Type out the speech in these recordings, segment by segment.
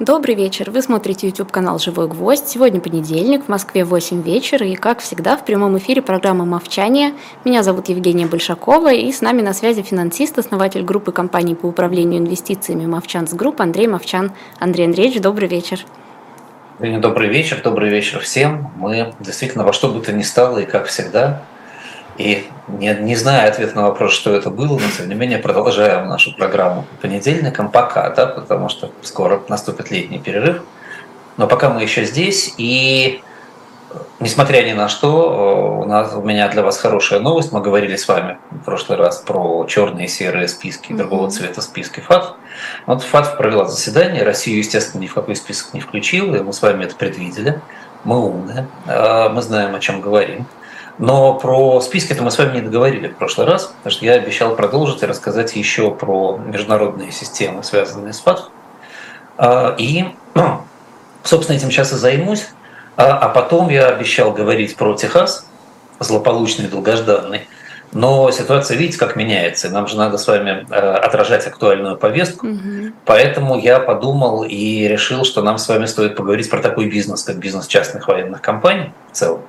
Добрый вечер. Вы смотрите YouTube-канал «Живой гвоздь». Сегодня понедельник, в Москве 8 вечера, и, как всегда, в прямом эфире программа «Мовчание». Меня зовут Евгения Большакова, и с нами на связи финансист, основатель группы компаний по управлению инвестициями «Movchan's Group» Андрей Мовчан. Андрей Андреевич, добрый вечер. Добрый вечер, добрый вечер всем. Мы действительно во что бы то ни стало, и как всегда, и не, не зная ответ на вопрос, что это было, но тем не менее продолжаем нашу программу по понедельникам пока, да, потому что скоро наступит летний перерыв. Но пока мы еще здесь, и несмотря ни на что, у, нас, у меня для вас хорошая новость. Мы говорили с вами в прошлый раз про черные и серые списки, mm-hmm. другого цвета списки ФАТ. Вот ФАТ провела заседание, Россию, естественно, ни в какой список не включила, и мы с вами это предвидели. Мы умные, а, мы знаем, о чем говорим. Но про списки это мы с вами не договорили в прошлый раз, потому что я обещал продолжить и рассказать еще про международные системы, связанные с ФАТ. А, и, ну, собственно, этим сейчас и займусь. А, а потом я обещал говорить про Техас, злополучный, долгожданный. Но ситуация, видите, как меняется. Нам же надо с вами э, отражать актуальную повестку. Угу. Поэтому я подумал и решил, что нам с вами стоит поговорить про такой бизнес, как бизнес частных военных компаний в целом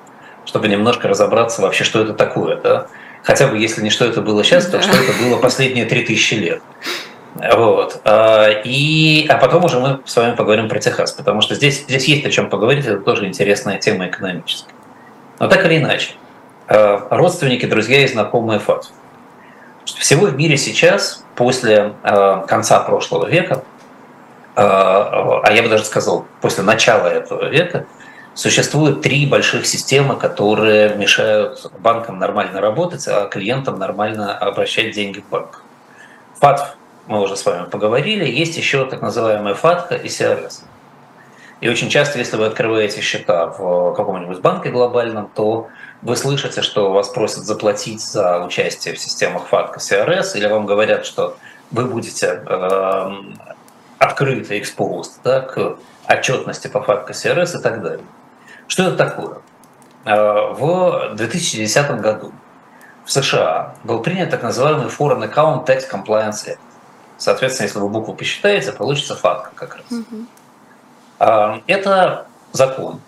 чтобы немножко разобраться вообще, что это такое. Да? Хотя бы, если не что это было сейчас, то что это было последние 3000 лет. Вот. А, и, а потом уже мы с вами поговорим про Техас, потому что здесь, здесь есть о чем поговорить, это тоже интересная тема экономическая. Но так или иначе, а, родственники, друзья и знакомые ФАТ. Всего в мире сейчас, после а, конца прошлого века, а я бы даже сказал, после начала этого века, Существует три больших системы, которые мешают банкам нормально работать, а клиентам нормально обращать деньги в банк. ФАТ, мы уже с вами поговорили, есть еще так называемая ФАТКа и CRS. И очень часто, если вы открываете счета в каком-нибудь банке глобальном, то вы слышите, что вас просят заплатить за участие в системах ФАТКа, CRS, или вам говорят, что вы будете э, открыто exposed да, к отчетности по ФАТКа, CRS и так далее. Что это такое? Э, в 2010 году в США был принят так называемый Foreign Account Tax Compliance Act. Соответственно, если вы букву посчитаете, получится факт как раз. Угу. Это закон.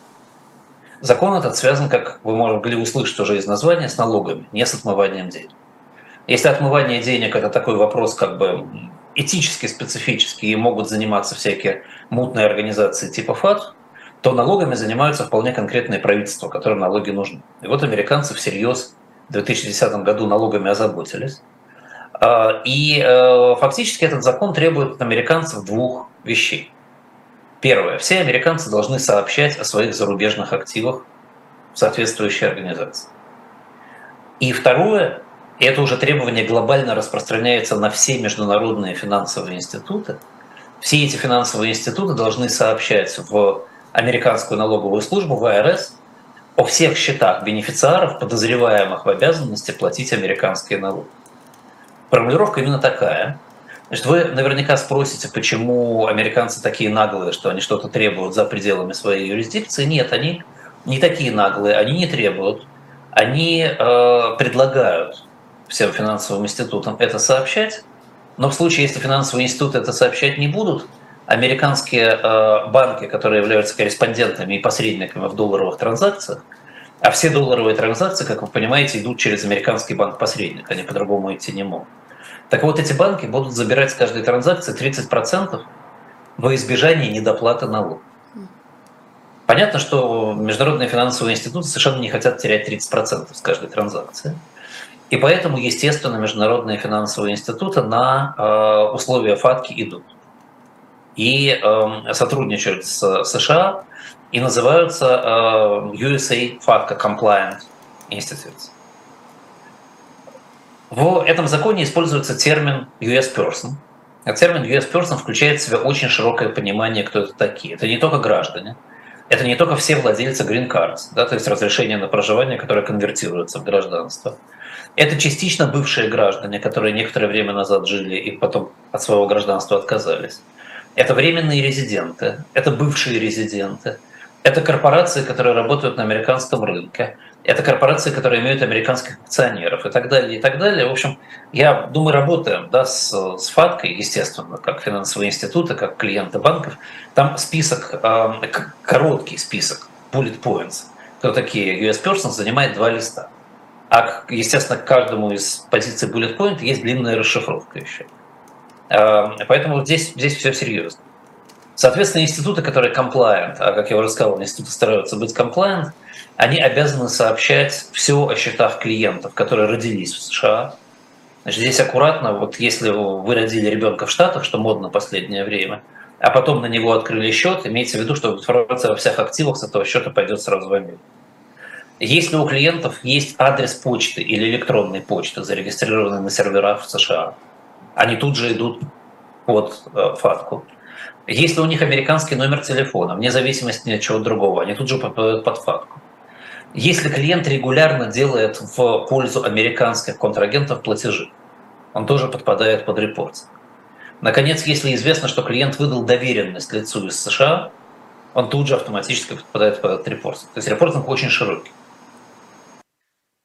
Закон этот связан, как вы могли услышать уже из названия, с налогами, не с отмыванием денег. Если отмывание денег – это такой вопрос как бы этически специфический, и могут заниматься всякие мутные организации типа ФАТ, то налогами занимаются вполне конкретные правительства, которым налоги нужны. И вот американцы всерьез в 2010 году налогами озаботились. А, и э, фактически этот закон требует от американцев двух вещей. Первое. Все американцы должны сообщать о своих зарубежных активах в соответствующей организации. И второе, это уже требование глобально распространяется на все международные финансовые институты, все эти финансовые институты должны сообщать в американскую налоговую службу, ВРС, о всех счетах бенефициаров, подозреваемых в обязанности платить американские налоги. Формулировка именно такая. Значит, вы наверняка спросите, почему американцы такие наглые, что они что-то требуют за пределами своей юрисдикции. Нет, они не такие наглые, они не требуют. Они э, предлагают всем финансовым институтам это сообщать, но в случае, если финансовые институты это сообщать не будут, американские э, банки, которые являются корреспондентами и посредниками в долларовых транзакциях, а все долларовые транзакции, как вы понимаете, идут через американский банк-посредник, они по-другому идти не могут. Так вот, эти банки будут забирать с каждой транзакции 30% во избежание недоплаты налогов. Понятно, что международные финансовые институты совершенно не хотят терять 30% с каждой транзакции. И поэтому, естественно, международные финансовые институты на э, условия ФАТКИ идут и э, сотрудничают с США и называются э, USA FATCA Compliant Institutes. В этом законе используется термин US Person. А термин US Person включает в себя очень широкое понимание, кто это такие. Это не только граждане, это не только все владельцы green cards, да, то есть разрешение на проживание, которое конвертируется в гражданство. Это частично бывшие граждане, которые некоторое время назад жили и потом от своего гражданства отказались. Это временные резиденты, это бывшие резиденты, это корпорации, которые работают на американском рынке, это корпорации, которые имеют американских акционеров и так далее, и так далее. В общем, я думаю, работаем да, с, с ФАТКой, естественно, как финансовые институты, как клиенты банков. Там список, э, короткий список, bullet points, кто такие US persons, занимает два листа. А, естественно, к каждому из позиций bullet point есть длинная расшифровка еще. Э, поэтому здесь, здесь все серьезно. Соответственно, институты, которые compliant, а как я уже сказал, институты стараются быть compliant, они обязаны сообщать все о счетах клиентов, которые родились в США. Значит, здесь аккуратно, вот если вы родили ребенка в Штатах, что модно в последнее время, а потом на него открыли счет, имейте в виду, что информация во всех активах с этого счета пойдет сразу в Америку. Если у клиентов есть адрес почты или электронной почты, зарегистрированные на серверах в США, они тут же идут под э, фатку. Если у них американский номер телефона, вне зависимости от чего другого, они тут же попадают под фатку. Если клиент регулярно делает в пользу американских контрагентов платежи, он тоже подпадает под репорт. Наконец, если известно, что клиент выдал доверенность лицу из США, он тут же автоматически подпадает под репортинг. То есть репортинг очень широкий.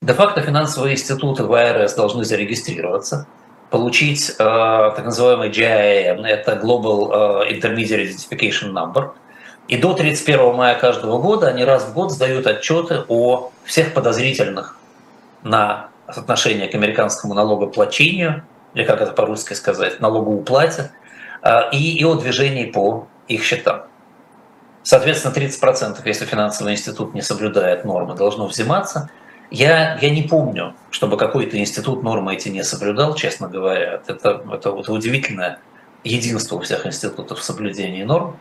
Де-факто финансовые институты в АРС должны зарегистрироваться – получить э, так называемый GIM, это Global э, Intermediate Identification Number, и до 31 мая каждого года они раз в год сдают отчеты о всех подозрительных на отношение к американскому налогоплачению, или как это по-русски сказать, налогоуплате, э, и, и о движении по их счетам. Соответственно, 30%, если финансовый институт не соблюдает нормы, должно взиматься – я, я не помню, чтобы какой-то институт нормы эти не соблюдал, честно говоря. Это, это, это удивительное единство у всех институтов в соблюдении норм.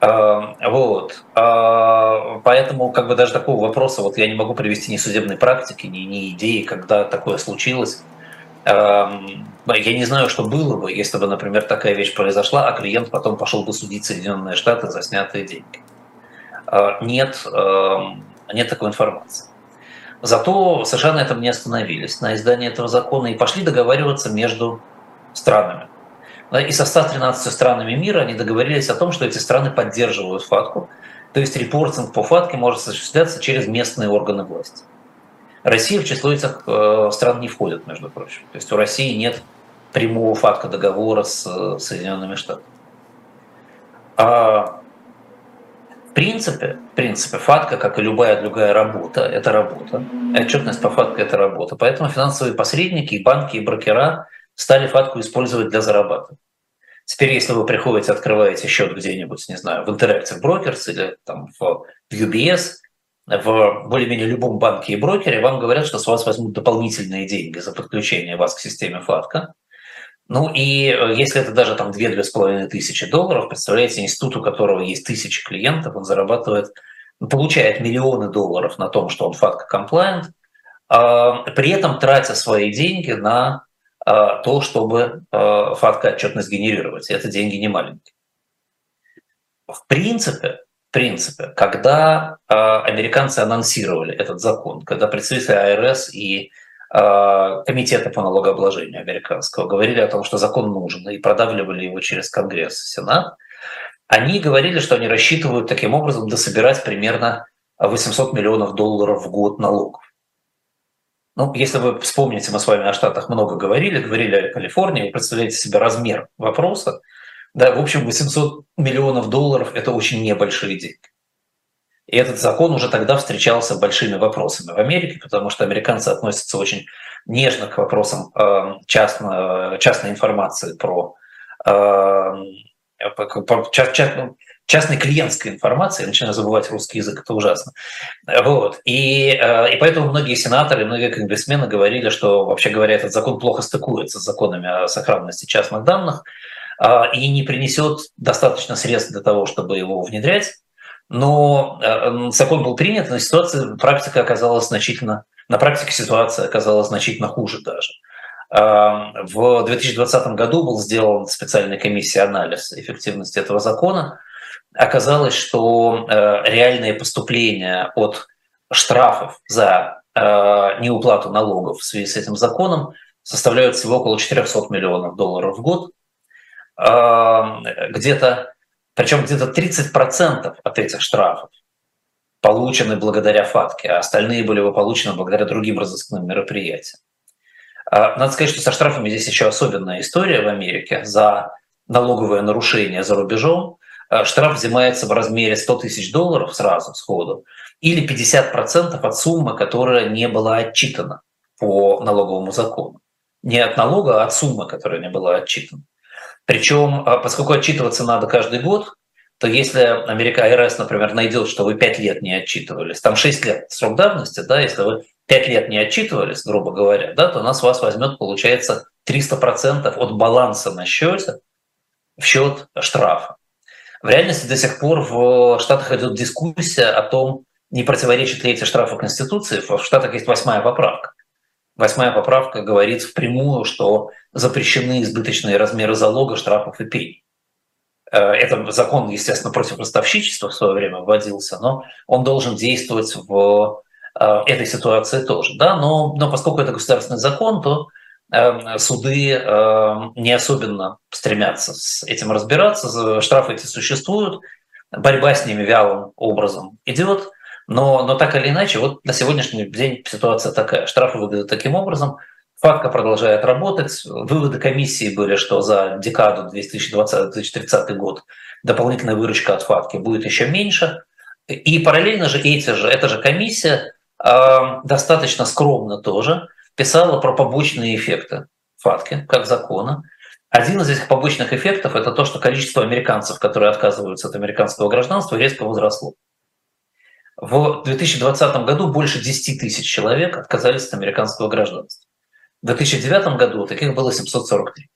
А, вот. А, поэтому как бы даже такого вопроса вот я не могу привести ни судебной практики, ни, ни идеи, когда такое случилось. А, я не знаю, что было бы, если бы, например, такая вещь произошла, а клиент потом пошел бы судить Соединенные Штаты за снятые деньги. Нет, нет такой информации. Зато США на этом не остановились, на издании этого закона, и пошли договариваться между странами. И со 113 странами мира они договорились о том, что эти страны поддерживают ФАТКу, то есть репортинг по ФАТКе может осуществляться через местные органы власти. Россия в число этих э, стран не входит, между прочим. То есть у России нет прямого факта договора с э, Соединенными Штатами. А принципе, в принципе, фатка, как и любая другая работа, это работа. Отчетность по фатке – это работа. Поэтому финансовые посредники, и банки, и брокера стали фатку использовать для зарабатывания. Теперь, если вы приходите, открываете счет где-нибудь, не знаю, в Interactive Brokers или там в UBS, в более-менее любом банке и брокере, вам говорят, что с вас возьмут дополнительные деньги за подключение вас к системе фатка. Ну и э, если это даже там 2-2,5 тысячи долларов, представляете, институт, у которого есть тысячи клиентов, он зарабатывает, ну, получает миллионы долларов на том, что он FATCA compliant, а, при этом тратя свои деньги на а, то, чтобы FATCA отчетность генерировать. Это деньги не маленькие. В принципе, в принципе, когда а, американцы анонсировали этот закон, когда представители АРС и комитета по налогообложению американского говорили о том, что закон нужен, и продавливали его через Конгресс и Сенат, они говорили, что они рассчитывают таким образом дособирать примерно 800 миллионов долларов в год налогов. Ну, если вы вспомните, мы с вами о Штатах много говорили, говорили о Калифорнии, вы представляете себе размер вопроса. Да, в общем, 800 миллионов долларов – это очень небольшие деньги. И этот закон уже тогда встречался большими вопросами в Америке, потому что американцы относятся очень нежно к вопросам э, частно, частной информации про, э, про ну, частной клиентской информации, я начинаю забывать русский язык, это ужасно. Вот. И, э, и поэтому многие сенаторы, многие конгрессмены говорили, что, вообще говоря, этот закон плохо стыкуется с законами о сохранности частных данных и не принесет достаточно средств для того, чтобы его внедрять но э, закон был принят, но ситуация, практика оказалась значительно, на практике ситуация оказалась значительно хуже даже. В 2020 году был сделан специальной комиссией анализ эффективности этого закона. Оказалось, что э, реальные поступления от штрафов за э, неуплату налогов в связи с этим законом составляют всего около 400 миллионов долларов в год. Где-то причем где-то 30% от этих штрафов получены благодаря ФАТКе, а остальные были бы получены благодаря другим разыскным мероприятиям. А, надо сказать, что со штрафами здесь еще особенная история в Америке. За налоговое нарушение за рубежом а, штраф взимается в размере 100 тысяч долларов сразу, сходу, или 50% от суммы, которая не была отчитана по налоговому закону. Не от налога, а от суммы, которая не была отчитана. Причем, а, поскольку отчитываться надо каждый год, то если Америка АРС, например, найдет, что вы 5 лет не отчитывались, там 6 лет срок давности, да, если вы 5 лет не отчитывались, грубо говоря, да, то она с вас возьмет, получается, 300% от баланса на счете в счет штрафа. В реальности до сих пор в Штатах идет дискуссия о том, не противоречат ли эти штрафы Конституции. В Штатах есть восьмая поправка. Восьмая поправка говорит впрямую, что запрещены избыточные размеры залога, штрафов и пений. Э, это закон, естественно, против ростовщичества в свое время вводился, но он должен действовать в э, этой ситуации тоже. Да? Но, но поскольку это государственный закон, то э, суды не особенно стремятся с этим разбираться, штрафы эти существуют, борьба с ними вялым образом идет, но, но так или иначе, вот на сегодняшний день ситуация такая. Штрафы выглядят таким образом, ФАТКа продолжает работать. Выводы комиссии были, что за декаду 2020-2030 год дополнительная выручка от ФАТКи будет еще меньше. И параллельно же эти же, эта же комиссия э, достаточно скромно тоже писала про побочные эффекты ФАТКи как закона. Один из этих побочных эффектов – это то, что количество американцев, которые отказываются от американского гражданства, резко возросло. В 2020 году больше 10 тысяч человек отказались от американского гражданства. В 2009 году таких было 743.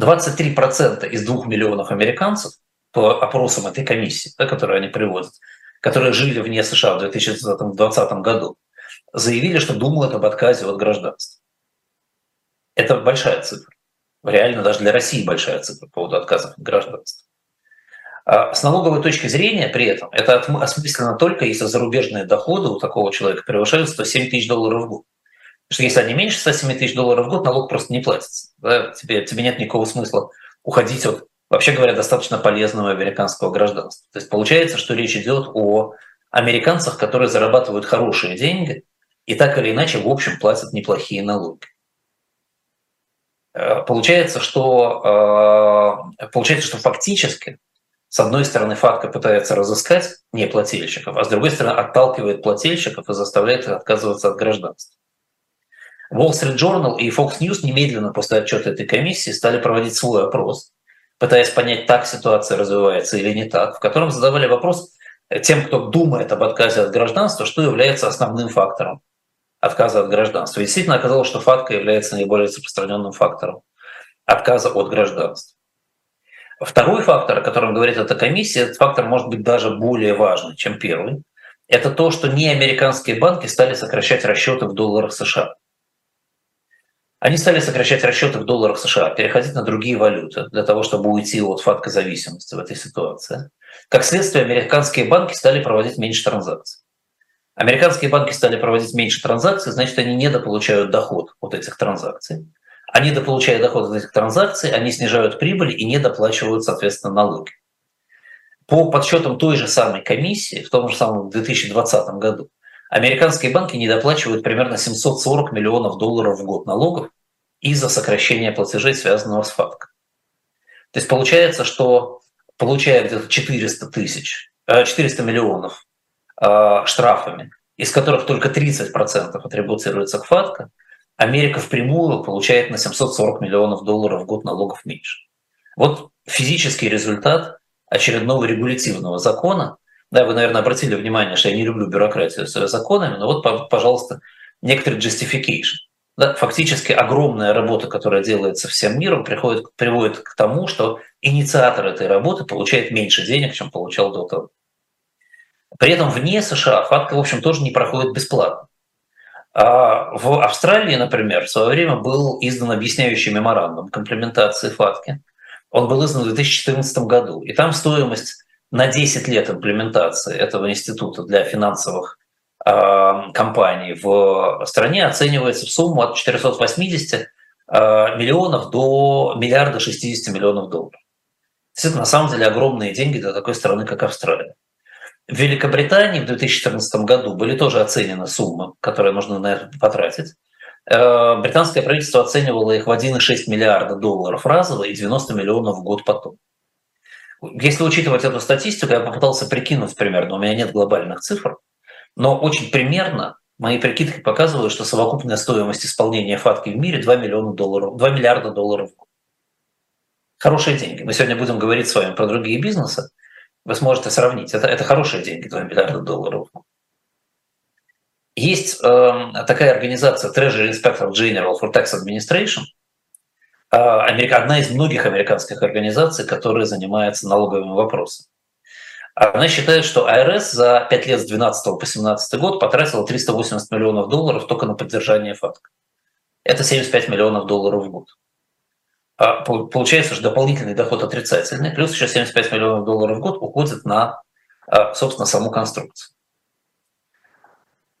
23% из 2 миллионов американцев по опросам этой комиссии, да, которую они приводят, которые жили вне США в 2020 году, заявили, что думают об отказе от гражданства. Это большая цифра. Реально даже для России большая цифра по поводу отказов от гражданства. А с налоговой точки зрения при этом это осмысленно только, если зарубежные доходы у такого человека превышают 107 тысяч долларов в год. Потому что если они меньше 107 тысяч долларов в год, налог просто не платится. Да? Тебе, тебе нет никакого смысла уходить от, вообще говоря, достаточно полезного американского гражданства. То есть получается, что речь идет о американцах, которые зарабатывают хорошие деньги и так или иначе, в общем, платят неплохие налоги. Э, получается, что, э, получается, что фактически с одной стороны, ФАТКа пытается разыскать неплательщиков, а с другой стороны, отталкивает плательщиков и заставляет их отказываться от гражданства. Wall Street Journal и Fox News немедленно после отчета этой комиссии стали проводить свой опрос, пытаясь понять, так ситуация развивается или не так, в котором задавали вопрос тем, кто думает об отказе от гражданства, что является основным фактором отказа от гражданства. И действительно оказалось, что ФАТКа является наиболее распространенным фактором отказа от гражданства. Второй фактор, о котором говорит эта комиссия, этот фактор может быть даже более важный, чем первый. Это то, что неамериканские банки стали сокращать расчеты в долларах США. Они стали сокращать расчеты в долларах США, переходить на другие валюты для того, чтобы уйти от факта зависимости в этой ситуации. Как следствие, американские банки стали проводить меньше транзакций. Американские банки стали проводить меньше транзакций, значит, они недополучают доход от этих транзакций. Они, дополучая доход от этих транзакций, они снижают прибыль и не доплачивают, соответственно, налоги. По подсчетам той же самой комиссии, в том же самом 2020 году, американские банки не доплачивают примерно 740 миллионов долларов в год налогов из-за сокращения платежей, связанного с ФАТКой. То есть получается, что получая где-то 400 тысяч, 400 э, миллионов э, штрафами, из которых только 30% атрибуцируется к ФАТКа, Америка впрямую получает на 740 миллионов долларов в год налогов меньше. Вот физический результат очередного регулятивного закона. Да, вы, наверное, обратили внимание, что я не люблю бюрократию с законами, но вот, пожалуйста, некоторый justification. Да, фактически огромная работа, которая делается всем миром, приходит, приводит к тому, что инициатор этой работы получает меньше денег, чем получал до того. При этом вне США фатка, в общем, тоже не проходит бесплатно. А в Австралии, например, в свое время был издан объясняющий меморандум комплементации ФАТКи. Он был издан в 2014 году. И там стоимость на 10 лет имплементации этого института для финансовых э, компаний в стране оценивается в сумму от 480 э, миллионов до миллиарда 60 миллионов долларов. Это на самом деле огромные деньги для такой страны, как Австралия. В Великобритании в 2014 году были тоже оценены суммы, которые нужно на это потратить. Э, британское правительство оценивало их в 1,6 миллиарда долларов разово и 90 миллионов в год потом. Если учитывать эту статистику, я попытался прикинуть примерно, у меня нет глобальных цифр, но очень примерно мои прикидки показывают, что совокупная стоимость исполнения ФАТКИ в мире 2, миллиона долларов, 2 миллиарда долларов в год. Хорошие деньги. Мы сегодня будем говорить с вами про другие бизнесы. Вы сможете сравнить. Это, это хорошие деньги, 2 миллиарда долларов. Есть э, такая организация Treasury Inspector General for Tax Administration, э, одна из многих американских организаций, которые занимаются налоговыми вопросами. Она считает, что АРС за 5 лет с 2012 по 2017 год потратила 380 миллионов долларов только на поддержание факта. Это 75 миллионов долларов в год. А получается, что дополнительный доход отрицательный, плюс еще 75 миллионов долларов в год уходит на, а, собственно, саму конструкцию.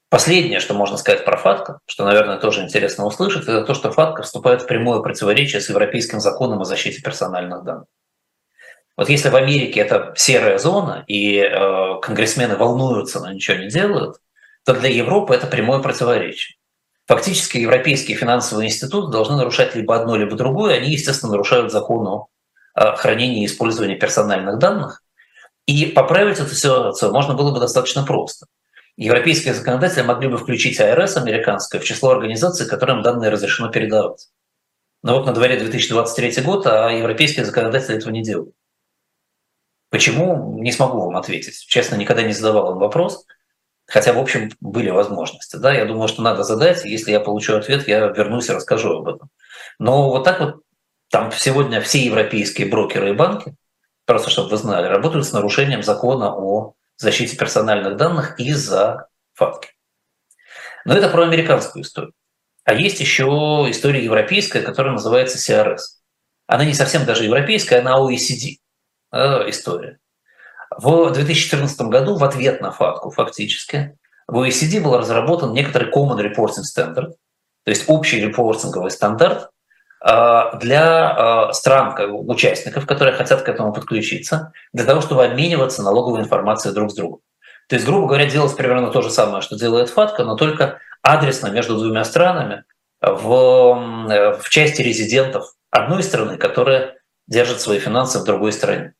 Последнее, что можно сказать про ФАТКО, что, наверное, тоже интересно услышать, это то, что ФАТКО вступает в прямое противоречие с Европейским законом о защите персональных данных. Вот если в Америке это серая зона, и э, конгрессмены волнуются, но ничего не делают, то для Европы это прямое противоречие. Фактически европейские финансовые институты должны нарушать либо одно, либо другое. Они, естественно, нарушают закон о э, хранении и использовании персональных данных. И поправить эту ситуацию можно было бы достаточно просто – Европейские законодатели могли бы включить АРС американское в число организаций, которым данные разрешено передавать. Но вот на дворе 2023 год, а европейские законодатели этого не делают. Почему, не смогу вам ответить. Честно, никогда не задавал им вопрос, хотя, в общем, были возможности. Да, я думаю, что надо задать, если я получу ответ, я вернусь и расскажу об этом. Но вот так вот там сегодня все европейские брокеры и банки, просто чтобы вы знали, работают с нарушением закона о защите персональных данных из-за фатки. Но это про американскую историю. А есть еще история европейская, которая называется CRS. Она не совсем даже европейская, она OECD э, история. В 2014 году в ответ на фатку фактически в OECD был разработан некоторый Common Reporting Standard, то есть общий репортинговый стандарт э, для э, стран, участников, которые хотят к этому подключиться, для того, чтобы обмениваться налоговой информацией друг с другом. То есть, грубо говоря, делать примерно то же самое, что делает ФАТКА, но только адресно между двумя странами в, в части резидентов одной страны, которая держит свои финансы в другой стране.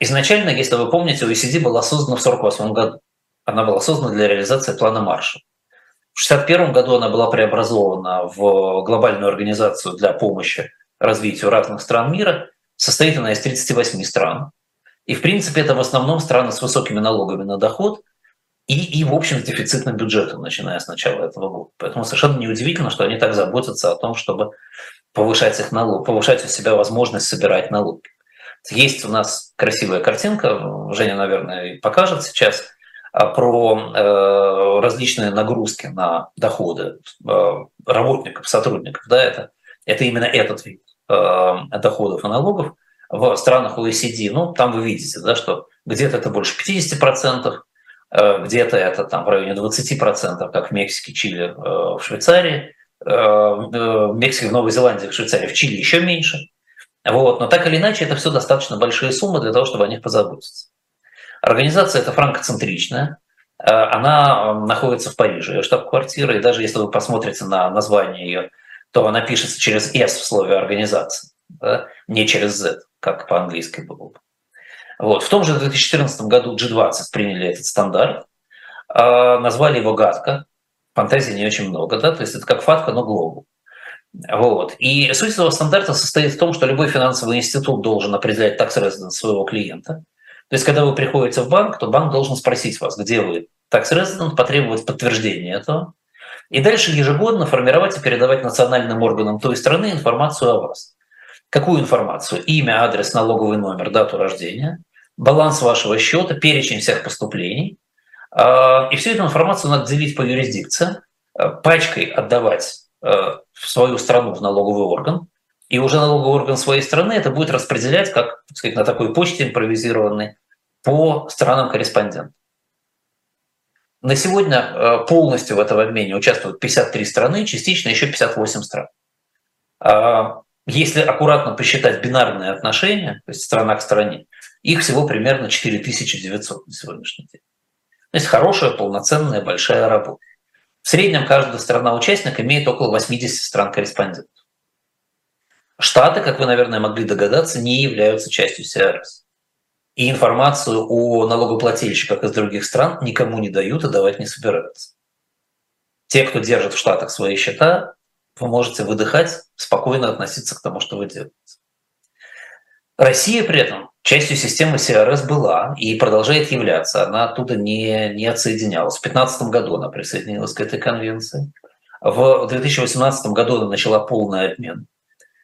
Изначально, если вы помните, OECD была создана в 1948 году. Она была создана для реализации плана Марша. В 1961 году она была преобразована в глобальную организацию для помощи развитию разных стран мира. Состоит она из 38 стран. И, в принципе, это в основном страны с высокими налогами на доход и, и в общем, с дефицитным бюджетом, начиная с начала этого года. Поэтому совершенно неудивительно, что они так заботятся о том, чтобы повышать их налог, повышать у себя возможность собирать налоги. Есть у нас красивая картинка, Женя, наверное, покажет сейчас – а, про э, различные нагрузки на доходы э, работников, сотрудников. Да, это, это именно этот вид э, доходов и налогов в странах OECD. Ну, там вы видите, да, что где-то это больше 50%, где-то это там в районе 20%, как в Мексике, Чили, в Швейцарии, в Мексике, в Новой Зеландии, в Швейцарии, в Чили еще меньше. Вот. Но так или иначе, это все достаточно большие суммы для того, чтобы о них позаботиться. Организация эта франкоцентричная, э, она находится в Париже, штаб-квартира, и даже если вы посмотрите на название ее, то она пишется через S в слове организации, да? не через Z, как по-английски было бы. Вот. В том же 2014 году G20 приняли этот стандарт, э, назвали его гадко, фантазии не очень много, да? то есть это как фатка, но глобу. Вот. И суть этого стандарта состоит в том, что любой финансовый институт должен определять такс резиденс своего клиента, то есть, когда вы приходите в банк, то банк должен спросить вас, где вы tax resident, потребовать подтверждения этого, и дальше ежегодно формировать и передавать национальным органам той страны информацию о вас. Какую информацию? Имя, адрес, налоговый номер, дату рождения, баланс вашего счета, перечень всех поступлений. А, и всю эту информацию надо делить по юрисдикции, а, пачкой отдавать в свою страну, в налоговый орган, и уже налоговый орган своей страны это будет распределять, как так сказать, на такой почте импровизированной, по странам корреспондентов. На сегодня э, полностью в этом обмене участвуют 53 страны, частично еще 58 стран. А, если аккуратно посчитать бинарные отношения, то есть страна к стране, их всего примерно 4900 на сегодняшний день. То есть хорошая, полноценная, большая работа. В среднем каждая страна-участник имеет около 80 стран-корреспондентов. Штаты, как вы, наверное, могли догадаться, не являются частью СРС. И информацию о налогоплательщиках из других стран никому не дают и давать не собираются. Те, кто держит в Штатах свои счета, вы можете выдыхать, спокойно относиться к тому, что вы делаете. Россия при этом частью системы СРС была и продолжает являться. Она оттуда не, не отсоединялась. В 2015 году она присоединилась к этой конвенции. В 2018 году она начала полный обмен.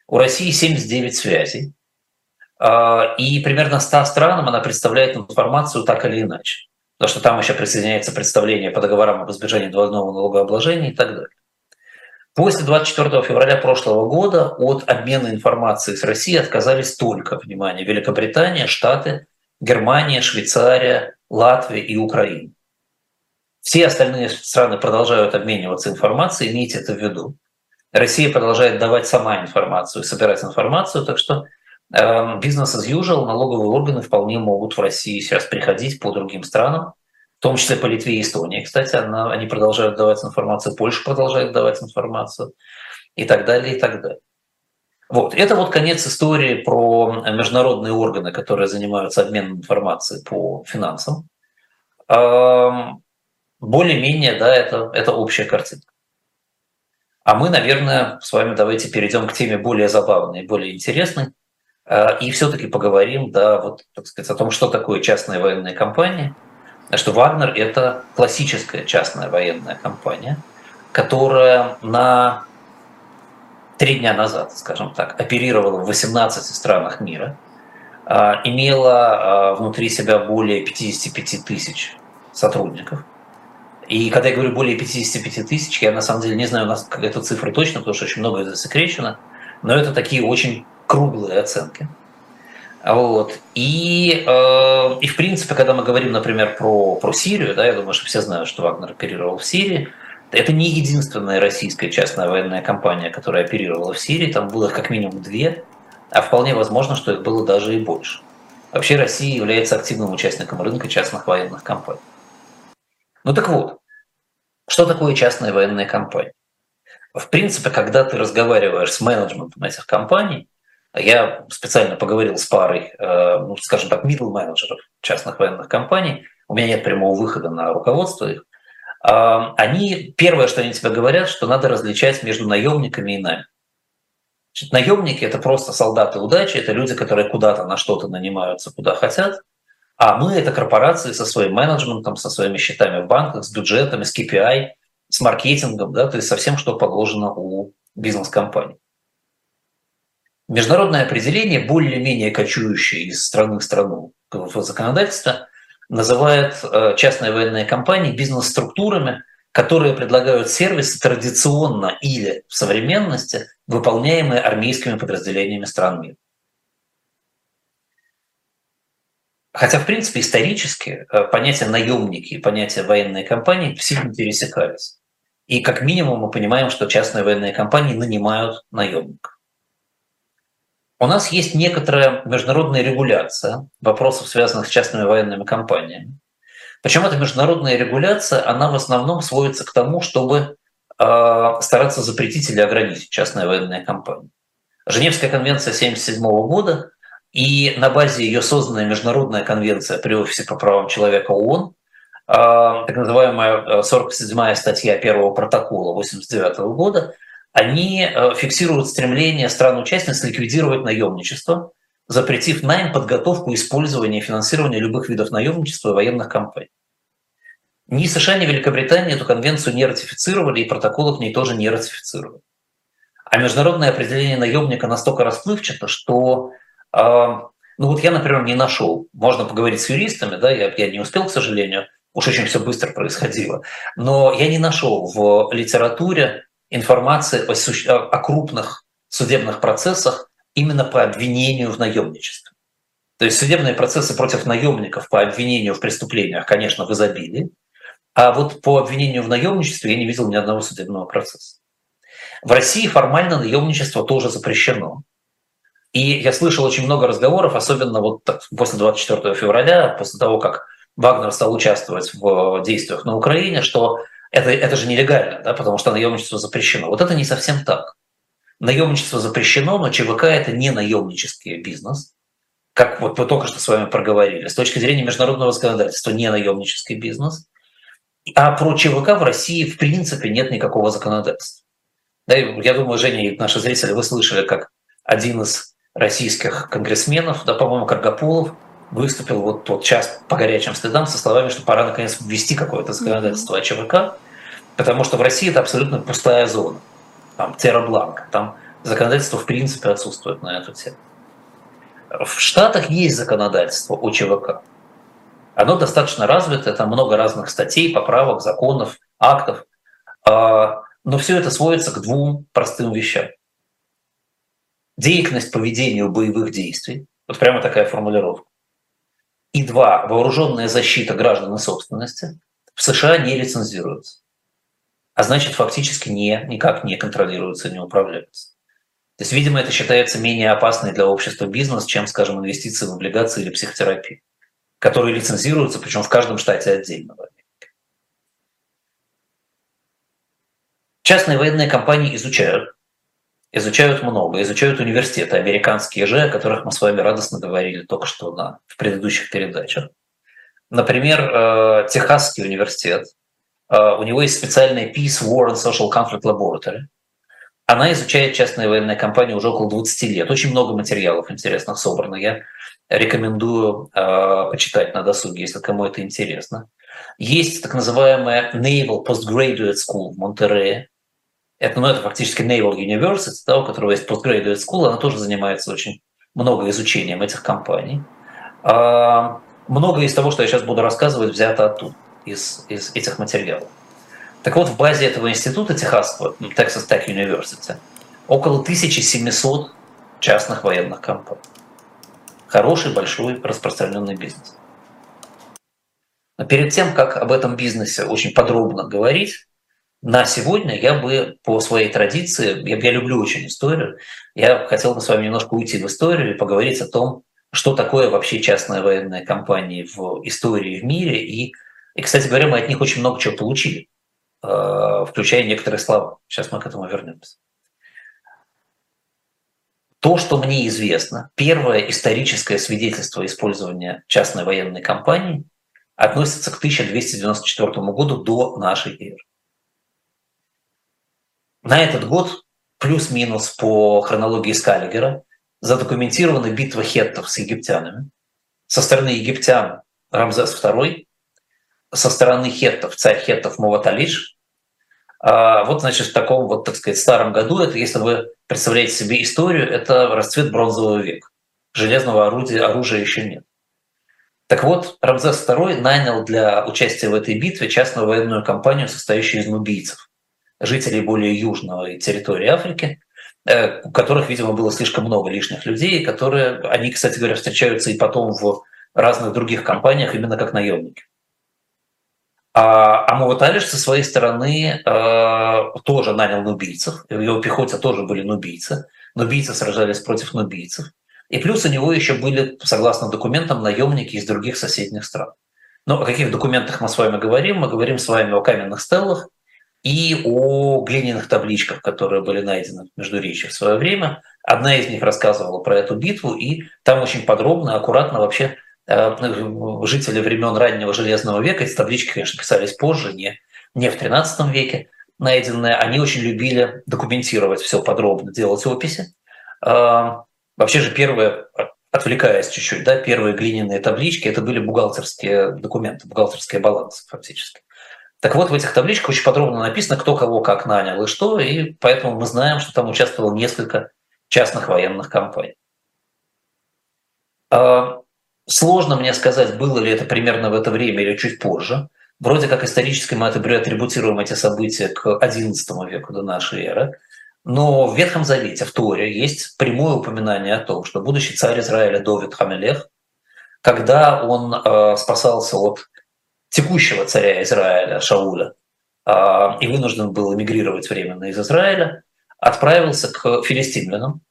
У России 79 связей. А, и примерно 100 странам она представляет информацию так или иначе. Потому что там еще присоединяется представление по договорам об избежании двойного налогообложения и так далее. После 24 февраля прошлого года от обмена информацией с Россией отказались только, внимание, Великобритания, Штаты, Германия, Швейцария, Латвия и Украина. Все остальные страны продолжают обмениваться информацией, имейте это в виду. Россия продолжает давать сама информацию, собирать информацию, так что бизнес as usual, налоговые органы вполне могут в России сейчас приходить по другим странам, в том числе по Литве и Эстонии. Кстати, она, они продолжают давать информацию, Польша продолжает давать информацию и так далее, и так далее. Вот. Это вот конец истории про международные органы, которые занимаются обменом информацией по финансам. Более-менее, да, это, это общая картинка. А мы, наверное, с вами давайте перейдем к теме более забавной, более интересной. А, и все-таки поговорим, да, вот, так сказать, о том, что такое частная военная компания – что Вагнер – это классическая частная военная компания, которая на три дня назад, скажем так, оперировала в 18 странах мира, а, имела а, внутри себя более 55 тысяч сотрудников. И когда я говорю более 55 тысяч, я на самом деле не знаю у нас эту цифру точно, потому что очень много засекречено, но это такие очень круглые оценки. Вот. И, э, и в принципе, когда мы говорим, например, про, про Сирию, да, я думаю, что все знают, что Вагнер оперировал в Сирии, это не единственная российская частная военная компания, которая оперировала в Сирии, там было их как минимум две, а вполне возможно, что их было даже и больше. Вообще Россия является активным участником рынка частных военных компаний. Ну так вот, что такое частная военная компания? В принципе, когда ты разговариваешь с менеджментом этих компаний, я специально поговорил с парой, э, ну, скажем так, middle менеджеров частных военных компаний. У меня нет прямого выхода на руководство их. А, они, первое, что они тебе говорят, что надо различать между наемниками и нами. Значит, наемники – это просто солдаты удачи, это люди, которые куда-то на что-то нанимаются, куда хотят. А мы – это корпорации со своим менеджментом, со своими счетами в банках, с бюджетами, с KPI, с маркетингом, да, то есть со всем, что положено у бизнес-компаний. Международное определение, более-менее кочующее из страны в страну в законодательство, называет э, частные военные компании бизнес-структурами, которые предлагают сервисы традиционно или в современности, выполняемые армейскими подразделениями стран мира. Хотя, в принципе, исторически э, понятия наемники и понятия военные компании сильно пересекались. И как минимум мы понимаем, что частные военные компании нанимают наемников. У нас есть некоторая международная регуляция вопросов, связанных с частными военными компаниями. Причем эта международная регуляция, она в основном сводится к тому, чтобы э, стараться запретить или ограничить частные военные компании. Женевская конвенция 1977 года и на базе ее созданная международная конвенция при офисе по правам человека ООН, э, так называемая 47-я статья первого протокола 1989 года, они э, фиксируют стремление стран-участниц ликвидировать наемничество, запретив найм, подготовку, использование и финансирование любых видов наемничества и военных кампаний. Ни США, ни Великобритания эту конвенцию не ратифицировали, и протоколы к ней тоже не ратифицировали. А международное определение наемника настолько расплывчато, что э, ну вот я, например, не нашел. Можно поговорить с юристами, да, я, я не успел, к сожалению, уж очень все быстро происходило. Но я не нашел в литературе информации о, о крупных судебных процессах именно по обвинению в наемничестве. То есть судебные процессы против наемников по обвинению в преступлениях, конечно, в изобилии, а вот по обвинению в наемничестве я не видел ни одного судебного процесса. В России формально наемничество тоже запрещено. И я слышал очень много разговоров, особенно вот после 24 февраля, после того, как Вагнер стал участвовать в действиях на Украине, что это, это же нелегально, да, потому что наемничество запрещено. Вот это не совсем так. Наемничество запрещено, но ЧВК это не наемнический бизнес, как вот мы только что с вами проговорили. С точки зрения международного законодательства не наемнический бизнес. А про ЧВК в России в принципе нет никакого законодательства. Да, я думаю, Женя и наши зрители, вы слышали, как один из российских конгрессменов, да, по-моему, Каргополов, выступил вот тот час по горячим следам со словами, что пора наконец ввести какое-то законодательство о ЧВК, потому что в России это абсолютно пустая зона. Там терра там законодательство в принципе отсутствует на эту тему. В Штатах есть законодательство о ЧВК. Оно достаточно развито, там много разных статей, поправок, законов, актов. А, но все это сводится к двум простым вещам. Деятельность по ведению боевых действий, вот прямо такая формулировка, и два, вооруженная защита граждан и собственности в США не лицензируется. А значит, фактически не, никак не контролируется, не управляется. То есть, видимо, это считается менее опасной для общества бизнес, чем, скажем, инвестиции в облигации или психотерапию, которые лицензируются, причем в каждом штате отдельно. Частные военные компании изучают изучают много, изучают университеты, американские же, о которых мы с вами радостно говорили только что на, в предыдущих передачах. Например, э, Техасский университет, э, у него есть специальная Peace, War and Social Conflict Laboratory. Она изучает частные военные компании уже около 20 лет. Очень много материалов интересных собрано. Я рекомендую э, почитать на досуге, если кому это интересно. Есть так называемая Naval Postgraduate School в Монтерее, это, ну, это фактически Naval University, да, у которого есть Postgraduate School, она тоже занимается очень много изучением этих компаний. А, многое из того, что я сейчас буду рассказывать, взято оттуда, из, из этих материалов. Так вот, в базе этого института Техасского, Texas Tech University, около 1700 частных военных компаний. Хороший, большой, распространенный бизнес. Но перед тем, как об этом бизнесе очень подробно говорить, на сегодня я бы по своей традиции, я, я люблю очень историю, я хотел бы с вами немножко уйти в историю и поговорить о том, что такое вообще частная военная компания в истории в мире. И, и, кстати говоря, мы от них очень много чего получили, э, включая некоторые слова. Сейчас мы к этому вернемся. То, что мне известно, первое историческое свидетельство использования частной военной компании относится к 1294 году до нашей эры. На этот год, плюс-минус по хронологии Скаллигера, задокументирована битва хеттов с египтянами. Со стороны египтян Рамзес II, со стороны хеттов царь хеттов Муваталиш. А вот, значит, в таком вот, так сказать, старом году, это, если вы представляете себе историю, это расцвет бронзового века. Железного орудия, оружия еще нет. Так вот, Рамзес II нанял для участия в этой битве частную военную компанию, состоящую из нубийцев жителей более южной территории Африки, э, у которых, видимо, было слишком много лишних людей, которые, они, кстати говоря, встречаются и потом в разных других компаниях именно как наемники. А, а Муваталиш со своей стороны э, тоже нанял нубийцев, в его пехоте тоже были нубийцы, нубийцы сражались против нубийцев, и плюс у него еще были, согласно документам, наемники из других соседних стран. Но о каких документах мы с вами говорим? Мы говорим с вами о каменных стеллах, и о глиняных табличках, которые были найдены в Междуречье в свое время. Одна из них рассказывала про эту битву, и там очень подробно, аккуратно вообще э, жители времен раннего Железного века, эти таблички, конечно, писались позже, не, не в XIII веке найденные, они очень любили документировать все подробно, делать описи. Э, вообще же первые, отвлекаясь чуть-чуть, да, первые глиняные таблички, это были бухгалтерские документы, бухгалтерские балансы фактически. Так вот, в этих табличках очень подробно написано, кто кого как нанял и что, и поэтому мы знаем, что там участвовало несколько частных военных компаний. А, сложно мне сказать, было ли это примерно в это время или чуть позже. Вроде как исторически мы атрибутируем эти события к XI веку до нашей эры. Но в Ветхом Завете, в Торе, есть прямое упоминание о том, что будущий царь Израиля Довид Хамелех, когда он э, спасался от текущего царя Израиля Шауля и вынужден был эмигрировать временно из Израиля, отправился к филистимлянам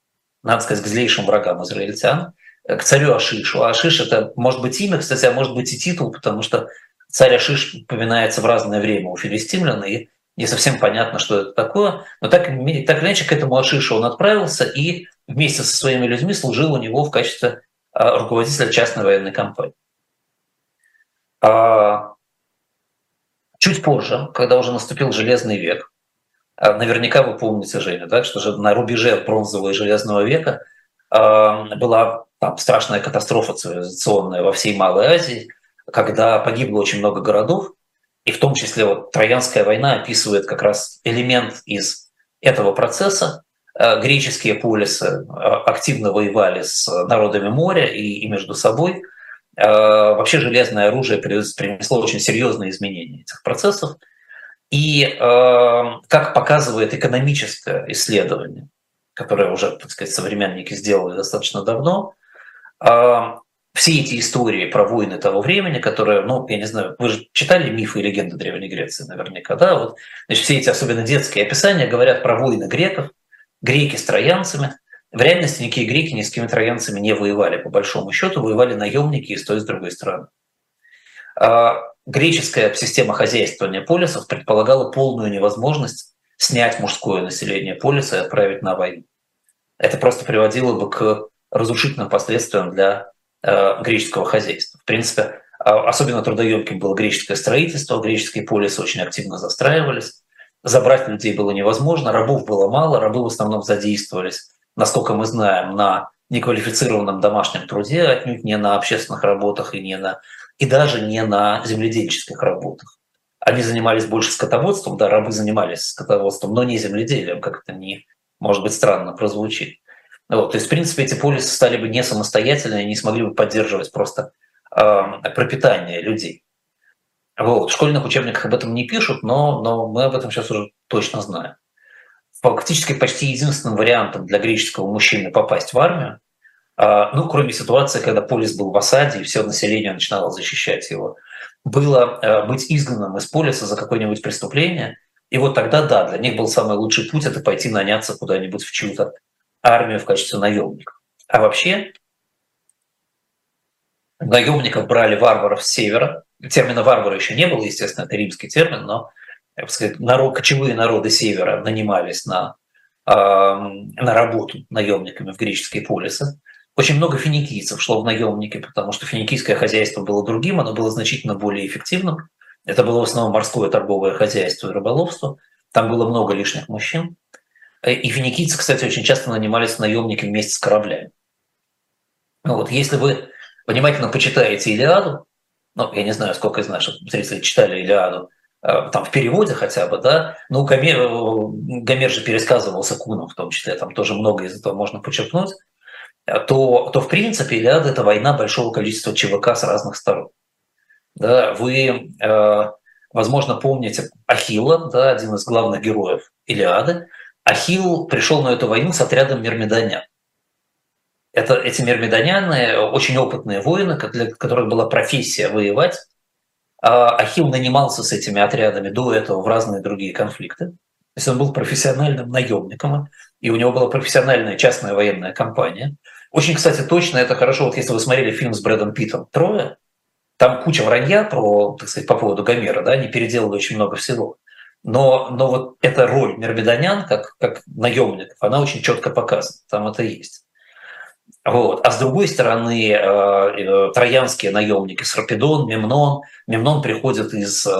надо сказать, к злейшим врагам израильтян, к царю Ашишу. А Ашиш это может быть имя, кстати, а может быть и титул, потому что царь Ашиш упоминается в разное время у филистимлян, и не совсем понятно, что это такое. Но так, так или иначе к этому Ашишу он отправился и вместе со своими людьми служил у него в качестве а, руководителя частной военной компании. А, чуть позже, когда уже наступил железный век, а, наверняка вы помните, Женя, да, что же на рубеже бронзового и железного века была там страшная катастрофа цивилизационная во всей Малой Азии, когда погибло очень много городов, и в том числе вот Троянская война описывает как раз элемент из этого процесса. Греческие полисы активно воевали с народами моря и, и между собой. Э, вообще железное оружие принесло очень серьезные изменения этих процессов. И как показывает экономическое исследование, которое уже, так сказать, современники сделали достаточно давно, все эти истории про войны того времени, которые, ну, я не знаю, вы же читали мифы и легенды Древней Греции наверняка, да? Вот, значит, все эти особенно детские описания говорят про войны греков, греки с троянцами. В реальности никакие греки ни с какими троянцами не воевали, по большому счету, воевали наемники и с той, и с другой стороны. А греческая система хозяйствования полисов предполагала полную невозможность снять мужское население полиса и отправить на войну. Это просто приводило бы к разрушительным последствиям для Э, греческого хозяйства. В принципе, а, особенно трудоемким было греческое строительство, греческие полисы очень активно застраивались, забрать людей было невозможно, рабов было мало, рабы в основном задействовались, насколько мы знаем, на неквалифицированном домашнем труде, отнюдь не на общественных работах и, не на, и даже не на земледельческих работах. Они занимались больше скотоводством, да, рабы занимались скотоводством, но не земледелием, как это не, может быть, странно прозвучит. Вот, то есть, в принципе, эти полисы стали бы не самостоятельными, не смогли бы поддерживать просто э, пропитание людей. Вот. В школьных учебниках об этом не пишут, но, но мы об этом сейчас уже точно знаем. Фактически почти единственным вариантом для греческого мужчины попасть в армию, э, ну, кроме ситуации, когда полис был в осаде и все население начинало защищать его, было э, быть изгнанным из полиса за какое-нибудь преступление. И вот тогда, да, для них был самый лучший путь – это пойти наняться куда-нибудь в чью-то армию в качестве наемников. А вообще наемников брали варваров с севера. Термина варвара еще не было, естественно, это римский термин, но я сказать, народ, кочевые народы севера нанимались на, э, на работу наемниками в греческие полисы. Очень много финикийцев шло в наемники, потому что финикийское хозяйство было другим, оно было значительно более эффективным. Это было в основном морское торговое хозяйство и рыболовство. Там было много лишних мужчин. Э, и финикийцы, кстати, очень часто нанимались наемники вместе с кораблями. Ну вот, если вы внимательно почитаете Илиаду, ну, я не знаю, сколько из наших зрителей читали Илиаду, там в переводе хотя бы, да, ну, Гомер, э, Гомер же пересказывался Куном в том числе, там тоже много из этого можно почерпнуть, то, то в принципе Илиада – это война большого количества ЧВК с разных сторон. Да, вы, возможно, помните Ахилла, да, один из главных героев Илиады, Ахилл пришел на эту войну с отрядом мирмидонян. Это, эти мирмидоняны очень опытные воины, для которых была профессия воевать. А Ахилл нанимался с этими отрядами до этого в разные другие конфликты. То есть он был профессиональным наемником, и у него была профессиональная частная военная компания. Очень, кстати, точно это хорошо, вот если вы смотрели фильм с Брэдом Питтом «Трое», там куча вранья про, так сказать, по поводу Гомера, да, они переделали очень много всего. Но, но вот эта роль мирмидонян, как, как наемников, она очень четко показана, там это есть. Вот. А с другой стороны, э, э, троянские наемники, Сарпедон, Мемнон. Мемнон приходит из, э,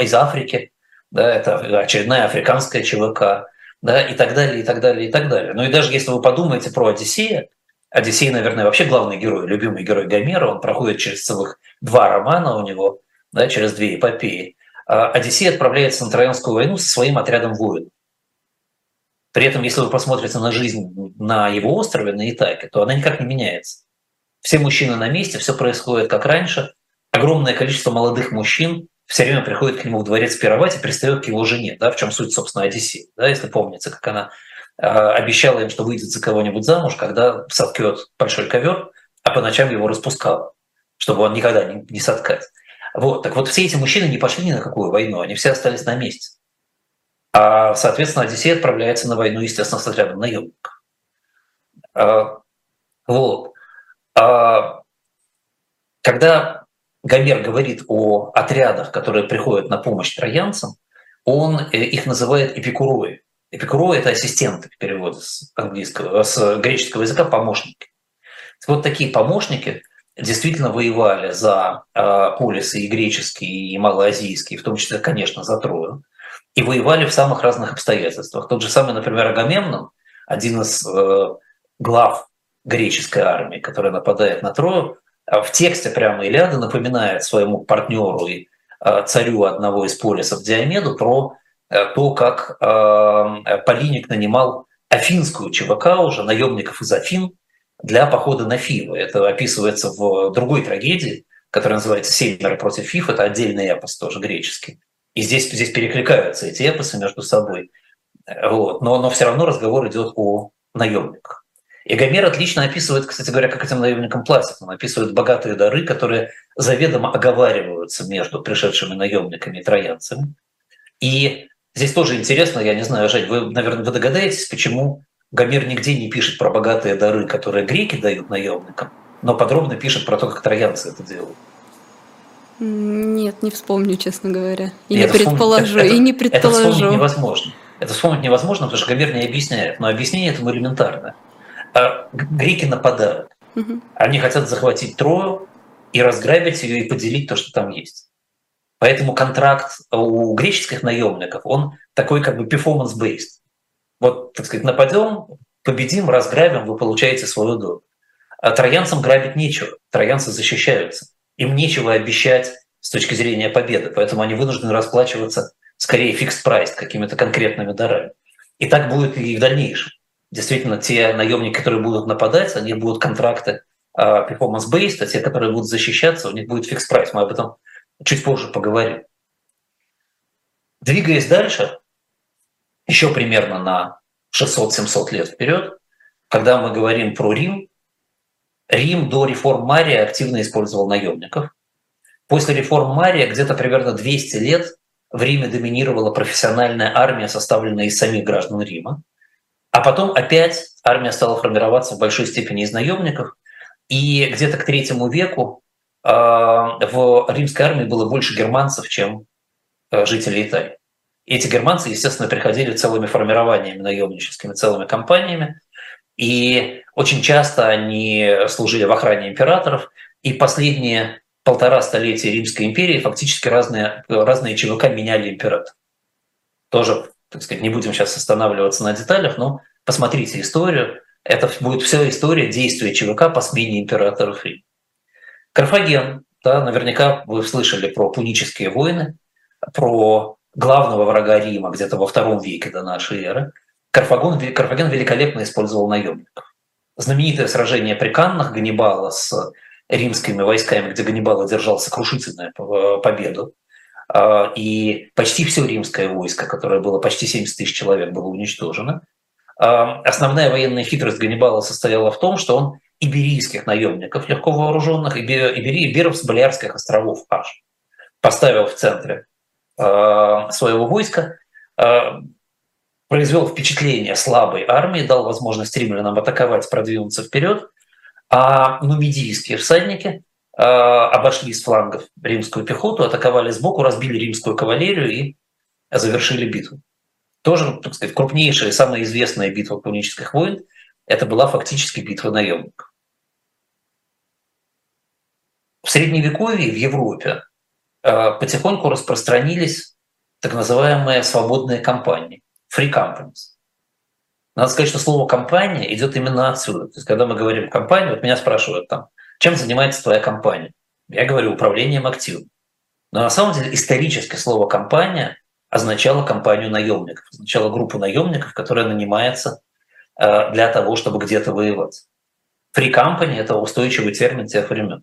из Африки, да, это очередная африканская ЧВК, да, и так далее, и так далее, и так далее. Ну и даже если вы подумаете про Одиссея, Одиссей, наверное, вообще главный герой, любимый герой Гомера, он проходит через целых два романа у него, да, через две эпопеи. А Одиссей отправляется на Троянскую войну со своим отрядом воинов. При этом, если вы посмотрите на жизнь на его острове, на Итаке, то она никак не меняется. Все мужчины на месте, все происходит как раньше. Огромное количество молодых мужчин все время приходит к нему в дворец пировать и пристает к его жене, да, в чем суть, собственно, Одиссея. Да, если помните, как она э, обещала им, что выйдет за кого-нибудь замуж, когда соткет большой ковер, а по ночам его распускала, чтобы он никогда не, не соткать. Вот. Так вот, все эти мужчины не пошли ни на какую войну, они все остались на месте. А, соответственно, Одиссей отправляется на войну, естественно, с отрядом наемников. Вот. Когда Гомер говорит о отрядах, которые приходят на помощь троянцам, он э, их называет эпикурои. Эпикурои – это ассистенты в переводе с английского, с греческого языка помощники. Вот такие помощники действительно воевали за э, полисы и греческие, и малоазийские, в том числе, конечно, за Трою, и воевали в самых разных обстоятельствах. Тот же самый, например, Агамемнон, один из э, глав греческой армии, которая нападает на Трою, в тексте прямо Илиада напоминает своему партнеру и э, царю одного из полисов Диомеду про э, то, как Полиник нанимал афинскую ЧВК уже, наемников из Афин, для похода на Фивы. Это описывается в другой трагедии, которая называется «Семеро против Фив». Это отдельный эпос, тоже греческий. И здесь, здесь перекликаются эти эпосы между собой. Вот. Но, но все равно разговор идет о наемниках. И Гомер отлично описывает, кстати говоря, как этим наемникам платят. Он описывает богатые дары, которые заведомо оговариваются между пришедшими наемниками и троянцами. И здесь тоже интересно, я не знаю, Жень, вы, наверное, вы догадаетесь, почему Гомер нигде не пишет про богатые дары, которые греки дают наемникам, но подробно пишет про то, как троянцы это делают. Нет, не вспомню, честно говоря. И, и не предположу, это, и не предположу. Это вспомнить невозможно. Это вспомнить невозможно, потому что Гомер не объясняет. Но объяснение этому элементарно. А греки нападают. Угу. Они хотят захватить Трою и разграбить ее и поделить то, что там есть. Поэтому контракт у греческих наемников, он такой как бы performance-based. Вот, так сказать, нападем, победим, разграбим, вы получаете свою долю. А троянцам грабить нечего, троянцы защищаются. Им нечего обещать с точки зрения победы, поэтому они вынуждены расплачиваться скорее fix price какими-то конкретными дарами. И так будет и в дальнейшем. Действительно, те наемники, которые будут нападать, они будут контракты а, performance-based, а те, которые будут защищаться, у них будет fix price. Мы об этом чуть позже поговорим. Двигаясь дальше, еще примерно на 600-700 лет вперед, когда мы говорим про Рим, Рим до реформ Мария активно использовал наемников. После реформ Мария где-то примерно 200 лет в Риме доминировала профессиональная армия, составленная из самих граждан Рима. А потом опять армия стала формироваться в большой степени из наемников. И где-то к третьему веку э, в римской армии было больше германцев, чем э, жителей Италии. Эти германцы, естественно, приходили целыми формированиями наемническими, целыми компаниями. И очень часто они служили в охране императоров. И последние полтора столетия Римской империи фактически разные, разные ЧВК меняли император. Тоже, так сказать, не будем сейчас останавливаться на деталях, но посмотрите историю. Это будет вся история действия ЧВК по смене императоров Рима. Карфаген, да, наверняка вы слышали про пунические войны, про главного врага Рима где-то во втором веке до нашей эры, Карфаген, Карфаген великолепно использовал наемников. Знаменитое сражение при Каннах Ганнибала с римскими войсками, где Ганнибал одержал сокрушительную победу, а, и почти все римское войско, которое было почти 70 тысяч человек, было уничтожено. А, основная военная хитрость Ганнибала состояла в том, что он иберийских наемников, легко вооруженных, ибери, иберов с Балиарских островов аж, поставил в центре Э, своего войска, э, произвел впечатление слабой армии, дал возможность римлянам атаковать, продвинуться вперед, а нумидийские всадники э, обошли с флангов римскую пехоту, атаковали сбоку, разбили римскую кавалерию и завершили битву. Тоже, так сказать, крупнейшая и самая известная битва пунических войн – это была фактически битва наемников. В Средневековье в Европе Э, потихоньку распространились так называемые свободные компании, free companies. Надо сказать, что слово компания идет именно отсюда. То есть, когда мы говорим компания, вот меня спрашивают там, чем занимается твоя компания? Я говорю управлением активом. Но на самом деле исторически слово компания означало компанию наемников, означало группу наемников, которая нанимается э, для того, чтобы где-то воевать. Free company – это устойчивый термин тех времен.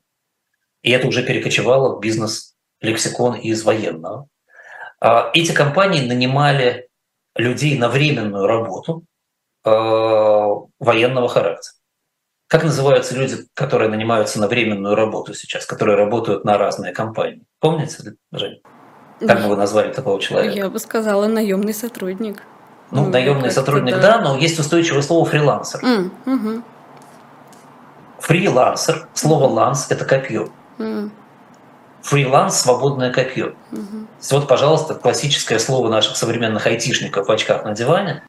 И это уже перекочевало в бизнес лексикон из военного. А, эти компании нанимали людей на временную работу а, военного характера. Как называются люди, которые нанимаются на временную работу сейчас, которые работают на разные компании? Помните, Жень? Как бы вы назвали такого человека? Я бы сказала наемный сотрудник. Ну, ну наемный сотрудник, да. да, но есть устойчивое слово фрилансер. Mm, угу. Фрилансер, слово «ланс» — это копье. Фриланс – свободное копье. Mm-hmm. Вот, пожалуйста, классическое слово наших современных айтишников в очках на диване.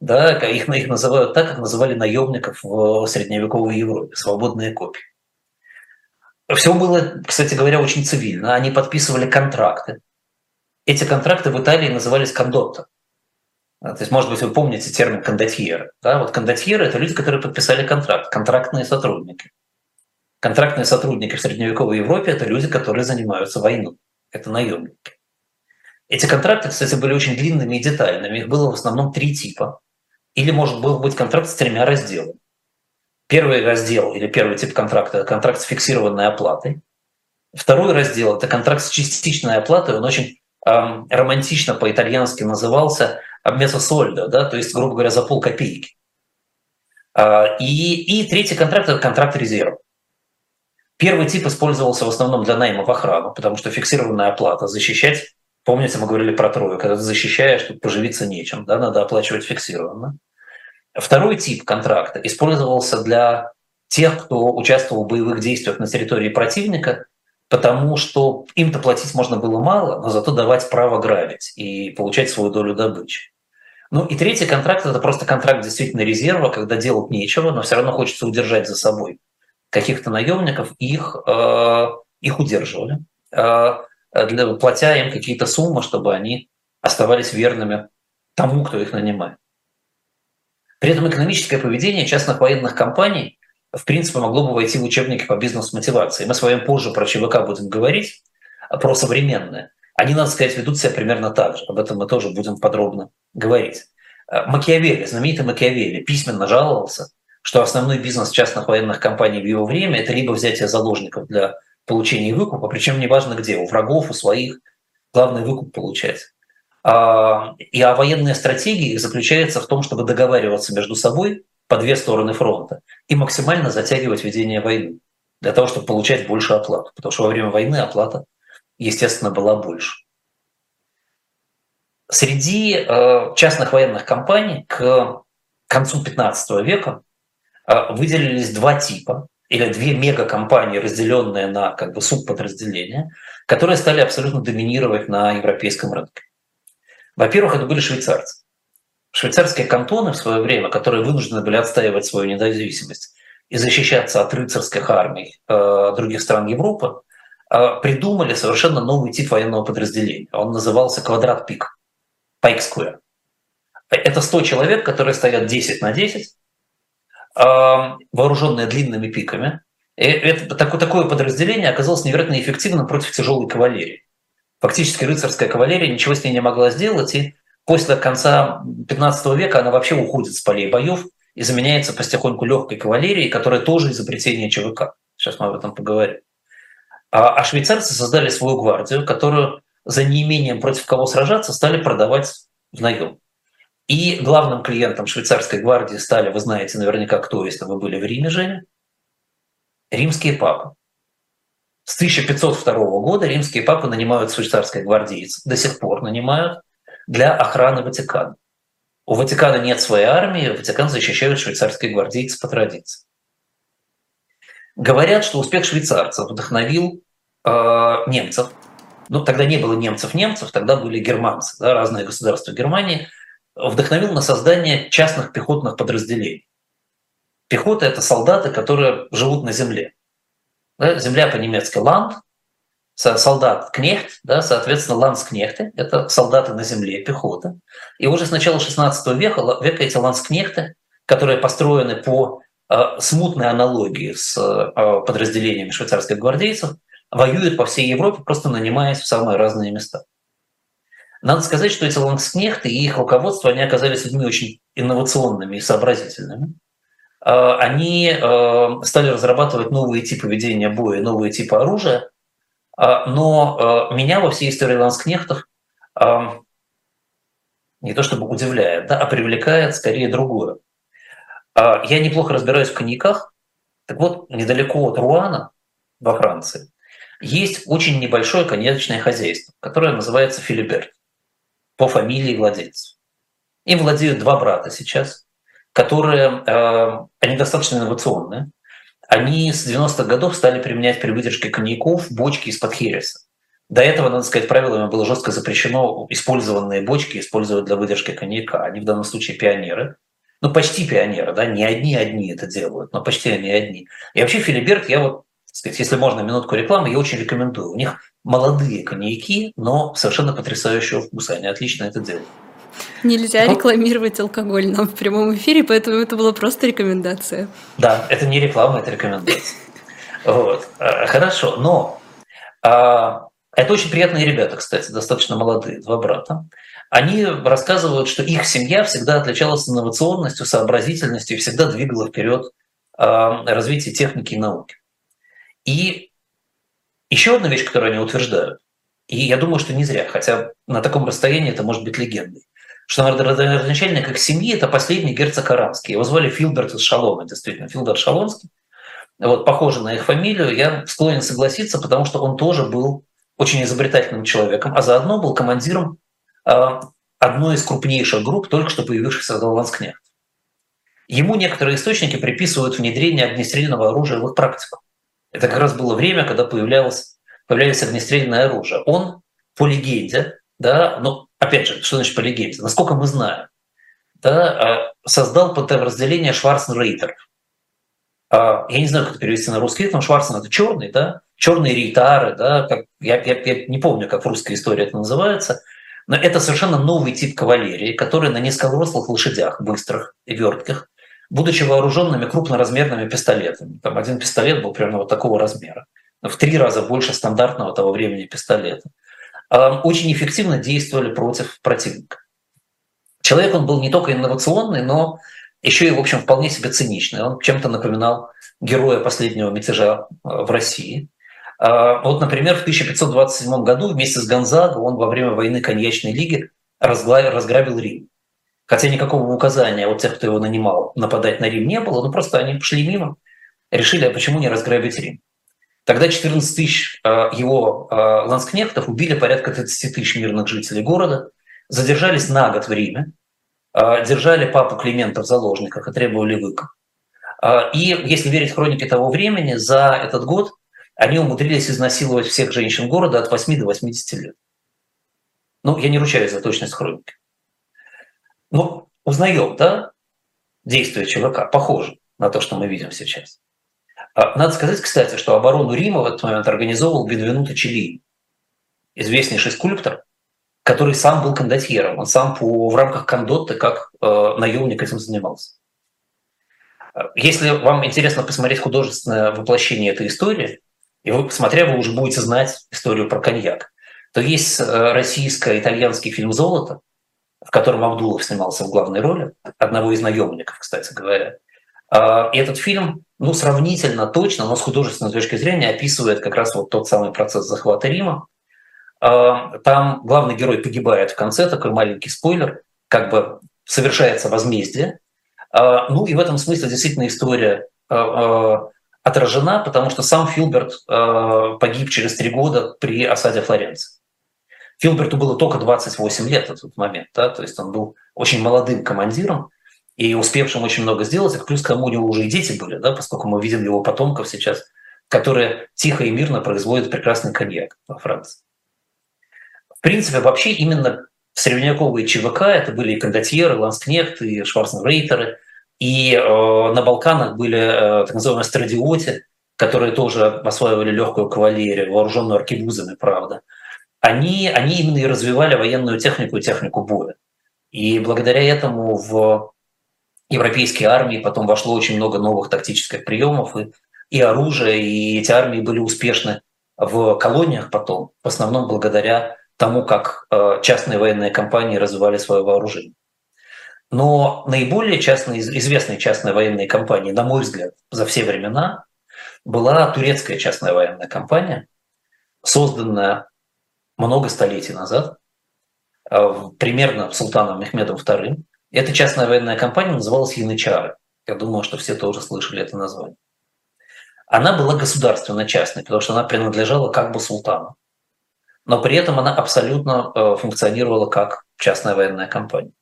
Да, их, их называют так, как называли наемников в средневековой Европе – свободные копии. Все было, кстати говоря, очень цивильно. Они подписывали контракты. Эти контракты в Италии назывались кондотто. То есть, может быть, вы помните термин кондотьеры. Да? Вот кондотьеры – это люди, которые подписали контракт, контрактные сотрудники. Контрактные сотрудники в средневековой Европе – это люди, которые занимаются войной. Это наемники. Эти контракты, кстати, были очень длинными и детальными. Их было в основном три типа. Или, может был быть, контракт с тремя разделами. Первый раздел или первый тип контракта – это контракт с фиксированной оплатой. Второй раздел – это контракт с частичной оплатой. Он очень эм, романтично по-итальянски назывался «месосольдо», да, то есть, грубо говоря, за полкопейки. Э, и, и третий контракт – это контракт резерва. Первый тип использовался в основном для найма в охрану, потому что фиксированная оплата, защищать, помните, мы говорили про трое, когда ты защищаешь, тут поживиться нечем, да, надо оплачивать фиксированно. Второй тип контракта использовался для тех, кто участвовал в боевых действиях на территории противника, потому что им-то платить можно было мало, но зато давать право грабить и получать свою долю добычи. Ну и третий контракт – это просто контракт действительно резерва, когда делать нечего, но все равно хочется удержать за собой каких-то наемников, их, э, их удерживали, э, для, платя им какие-то суммы, чтобы они оставались верными тому, кто их нанимает. При этом экономическое поведение частных военных компаний в принципе могло бы войти в учебники по бизнес-мотивации. Мы с вами позже про ЧВК будем говорить, про современные. Они, надо сказать, ведут себя примерно так же. Об этом мы тоже будем подробно говорить. Э, Макиавелли, знаменитый Макиавелли, письменно жаловался что основной бизнес частных военных компаний в его время – это либо взятие заложников для получения выкупа, причем неважно где, у врагов, у своих, главное выкуп получать. А, и а военная стратегия заключается в том, чтобы договариваться между собой по две стороны фронта и максимально затягивать ведение войны для того, чтобы получать больше оплату. Потому что во время войны оплата, естественно, была больше. Среди э, частных военных компаний к концу 15 века выделились два типа или две мегакомпании, разделенные на как бы субподразделения, которые стали абсолютно доминировать на европейском рынке. Во-первых, это были швейцарцы. Швейцарские кантоны в свое время, которые вынуждены были отстаивать свою независимость и защищаться от рыцарских армий э, других стран Европы, э, придумали совершенно новый тип военного подразделения. Он назывался квадрат пик, Pike Square. Это 100 человек, которые стоят 10 на 10, вооруженные длинными пиками. И это, такое, подразделение оказалось невероятно эффективным против тяжелой кавалерии. Фактически рыцарская кавалерия ничего с ней не могла сделать, и после конца 15 века она вообще уходит с полей боев и заменяется потихоньку легкой кавалерией, которая тоже изобретение ЧВК. Сейчас мы об этом поговорим. А, а швейцарцы создали свою гвардию, которую за неимением против кого сражаться стали продавать в наем. И главным клиентом швейцарской гвардии стали, вы знаете наверняка кто, если вы были в Риме, Женя, римские папы. С 1502 года римские папы нанимают швейцарских гвардейцев, до сих пор нанимают для охраны Ватикана. У Ватикана нет своей армии, Ватикан защищают швейцарские гвардейцы по традиции. Говорят, что успех швейцарцев вдохновил э, немцев. Ну, тогда не было немцев-немцев, тогда были германцы, да, разные государства Германии – вдохновил на создание частных пехотных подразделений. Пехота – это солдаты, которые живут на земле. Да, земля по-немецки «ланд», солдат кнехт, да, соответственно, ланскнехты – это солдаты на земле, пехота. И уже с начала 16 века, века эти ланскнехты, которые построены по э, смутной аналогии с э, подразделениями швейцарских гвардейцев, воюют по всей Европе, просто нанимаясь в самые разные места. Надо сказать, что эти лангскнехты и их руководство, они оказались людьми очень инновационными и сообразительными. А, они а, стали разрабатывать новые типы ведения боя, новые типы оружия. А, но меня во всей истории ланскнехтов не то чтобы удивляет, да, а привлекает скорее другое. Я неплохо разбираюсь в коньяках. Так вот, недалеко от Руана, во Франции, есть очень небольшое коньячное хозяйство, которое называется Филиберт по фамилии владельцев. Им владеют два брата сейчас, которые, э, они достаточно инновационные. они с 90-х годов стали применять при выдержке коньяков бочки из-под хереса. До этого, надо сказать, правилами было жестко запрещено использованные бочки использовать для выдержки коньяка. Они в данном случае пионеры. Ну, почти пионеры, да, не одни одни это делают, но почти они одни. И вообще Филиберт, я вот, сказать, если можно минутку рекламы, я очень рекомендую. У них молодые коньяки, но совершенно потрясающего вкуса. Они отлично это делают. Нельзя ну, рекламировать алкоголь нам в прямом эфире, поэтому это была просто рекомендация. Да, это не реклама, это рекомендация. Вот. Э, хорошо, но а, это очень приятные ребята, кстати, достаточно молодые, два брата. Они рассказывают, что их семья всегда отличалась инновационностью, сообразительностью и всегда двигала вперед а, развитие техники и науки. И еще одна вещь, которую они утверждают, и я думаю, что не зря, хотя на таком расстоянии это может быть легендой, что родоначальник их семьи – это последний герцог Аранский. Его звали Филберт из Шалома, действительно, Филберт Шалонский. Вот, похоже на их фамилию, я склонен согласиться, потому что он тоже был очень изобретательным человеком, а заодно был командиром э, одной из крупнейших групп, только что появившихся в Ланскнехт. Ему некоторые источники приписывают внедрение огнестрельного оружия в их практику. Это как раз было время, когда появлялось, появлялось огнестрельное оружие. Он, по легенде, да, но опять же, что значит по легенде? Насколько мы знаем, да, а, создал подразделение Шварценрейтер. А, я не знаю, как это перевести на русский язык, но Шварцен это черный, да, черные рейтары, да, как, я, я, я не помню, как в русской истории это называется, но это совершенно новый тип кавалерии, который на низкорослых лошадях, быстрых и вертких, будучи вооруженными крупноразмерными пистолетами. Там один пистолет был примерно вот такого размера, в три раза больше стандартного того времени пистолета. А, очень эффективно действовали против противника. Человек он был не только инновационный, но еще и, в общем, вполне себе циничный. Он чем-то напоминал героя последнего мятежа в России. А, вот, например, в 1527 году вместе с Гонзаго он во время войны Коньячной лиги разграбил Рим. Хотя никакого указания от тех, кто его нанимал, нападать на Рим не было, но просто они пошли мимо, решили, а почему не разграбить Рим. Тогда 14 тысяч а, его а, ланскнехтов убили порядка 30 тысяч мирных жителей города, задержались на год в Риме, держали папу Климента в заложниках и требовали выкуп. И если верить хронике того времени, за этот год они умудрились изнасиловать всех женщин города от 8 до 80 лет. Ну, я не ручаюсь за точность хроники. Но узнаем, да, действия ЧВК, похоже на то, что мы видим сейчас. А, надо сказать, кстати, что оборону Рима в этот момент организовывал Бенвенуто Челлини, известнейший скульптор, который сам был кондотьером. Он сам по, в рамках кондотты как э, наемник этим занимался. Если вам интересно посмотреть художественное воплощение этой истории, и вы, посмотря, вы уже будете знать историю про коньяк, то есть э, российско-итальянский фильм «Золото», в котором Абдулов снимался в главной роли, одного из наемников, кстати говоря. А, и этот фильм, ну, сравнительно точно, но с художественной точки зрения описывает как раз вот тот самый процесс захвата Рима. А, там главный герой погибает в конце, такой маленький спойлер, как бы совершается возмездие. А, ну и в этом смысле действительно история отражена, потому что сам Филберт погиб через три года при осаде Флоренции. Филберту было только 28 лет в тот момент, да, то есть он был очень молодым командиром и успевшим очень много сделать, плюс к тому у него уже и дети были, да, поскольку мы видим его потомков сейчас, которые тихо и мирно производят прекрасный коньяк во Франции. В принципе, вообще именно средневековые ЧВК, это были и кондотьеры, ланскнехт, и шварценрейтеры, и э, на Балканах были э, так называемые страдиоти, которые тоже осваивали легкую кавалерию, вооруженную аркебузами, правда. Они, они именно и развивали военную технику и технику боя. И благодаря этому в европейские армии потом вошло очень много новых тактических приемов и, и оружия, и эти армии были успешны в колониях потом, в основном благодаря тому, как э, частные военные компании развивали свое вооружение. Но наиболее частной, известной частной военной компанией, на мой взгляд, за все времена была турецкая частная военная компания, созданная много столетий назад, э, примерно султаном Мехмедом II. Эта частная военная компания называлась Янычары. Я думаю, что все тоже слышали это название. Она была государственно-частной, потому что она принадлежала как бы султану. Но при этом она абсолютно э, функционировала как частная военная компания.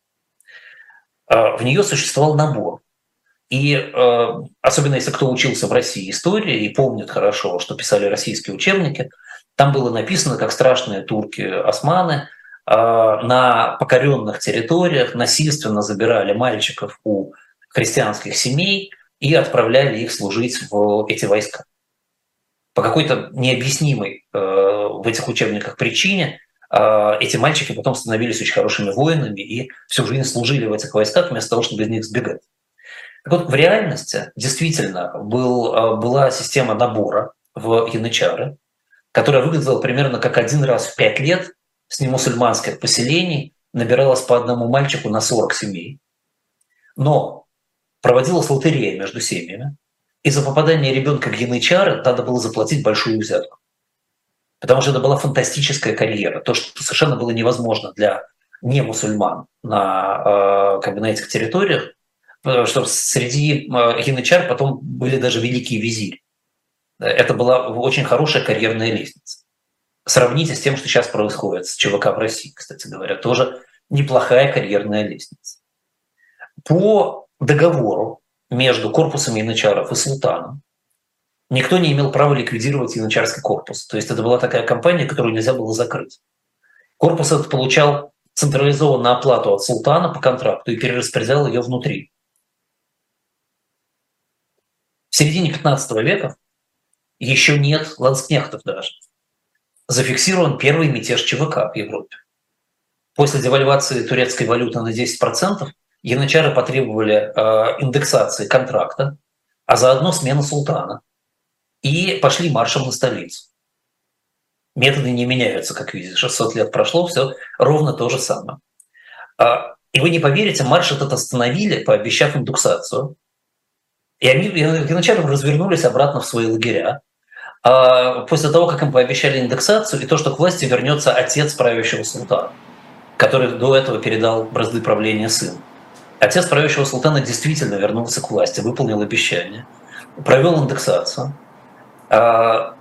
А, в нее существовал набор И э, особенно если кто учился в России истории и помнит хорошо, что писали российские учебники, там было написано, как страшные турки-османы э, на покоренных территориях насильственно забирали мальчиков у христианских семей и отправляли их служить в эти войска. По какой-то необъяснимой э, в этих учебниках причине э, эти мальчики потом становились очень хорошими воинами и всю жизнь служили в этих войсках вместо того, чтобы из них сбегать. Так вот, в реальности действительно был, а, была система набора в янычары, которая выглядела примерно как один раз в пять лет с немусульманских поселений набиралось по одному мальчику на 40 семей. Но проводилась лотерея между семьями, и за попадание ребенка в янычары надо было заплатить большую взятку. Потому что это была фантастическая карьера, то, что совершенно было невозможно для не мусульман на, а, как бы на этих территориях, что среди янычар потом были даже великие визири. Это была очень хорошая карьерная лестница. Сравните с тем, что сейчас происходит с ЧВК в России, кстати говоря, тоже неплохая карьерная лестница. По договору между корпусом янычаров и султаном никто не имел права ликвидировать янычарский корпус. То есть это была такая компания, которую нельзя было закрыть. Корпус этот получал централизованную оплату от султана по контракту и перераспределял ее внутри. В середине 15 века еще нет ланскнехтов даже. Зафиксирован первый мятеж ЧВК в Европе. После девальвации турецкой валюты на 10% янычары потребовали э, индексации контракта, а заодно смены султана. И пошли маршем на столицу. Методы не меняются, как видите. 600 лет прошло, все ровно то же самое. А, и вы не поверите, марш этот остановили, пообещав индексацию. И они вначале развернулись обратно в свои лагеря. А после того, как им пообещали индексацию и то, что к власти вернется отец правящего султана, который до этого передал бразды правления сыну. Отец правящего султана действительно вернулся к власти, выполнил обещание, провел индексацию. А,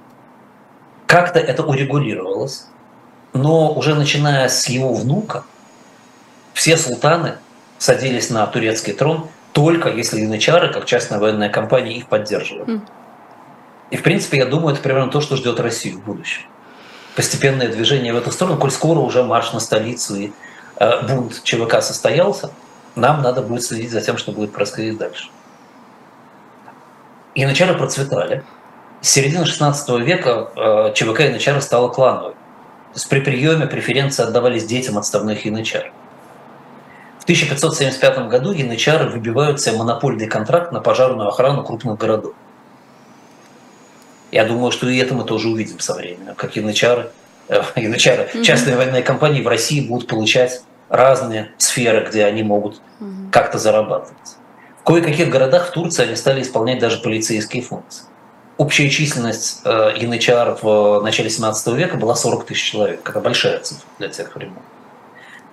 как-то это урегулировалось, но уже начиная с его внука, все султаны садились на турецкий трон только если янычары, как частная военная компания, их поддерживают. И, в принципе, я думаю, это примерно то, что ждет Россию в будущем. Постепенное движение в эту сторону, коль скоро уже марш на столицу и э, бунт ЧВК состоялся, нам надо будет следить за тем, что будет происходить дальше. Янычары процветали. С середины 16 века э, ЧВК янычары стало клановой. То есть при приеме преференции отдавались детям отставных янычар. В 1575 году янычары выбивают себе монопольный контракт на пожарную охрану крупных городов. Я думаю, что и это мы тоже увидим со временем, как янычары, э, янычары mm-hmm. частные военные компании в России будут получать разные сферы, где они могут mm-hmm. как-то зарабатывать. В кое-каких городах в Турции они стали исполнять даже полицейские функции. Общая численность э, янычар в начале 17 века была 40 тысяч человек. Это большая цифра для тех времен.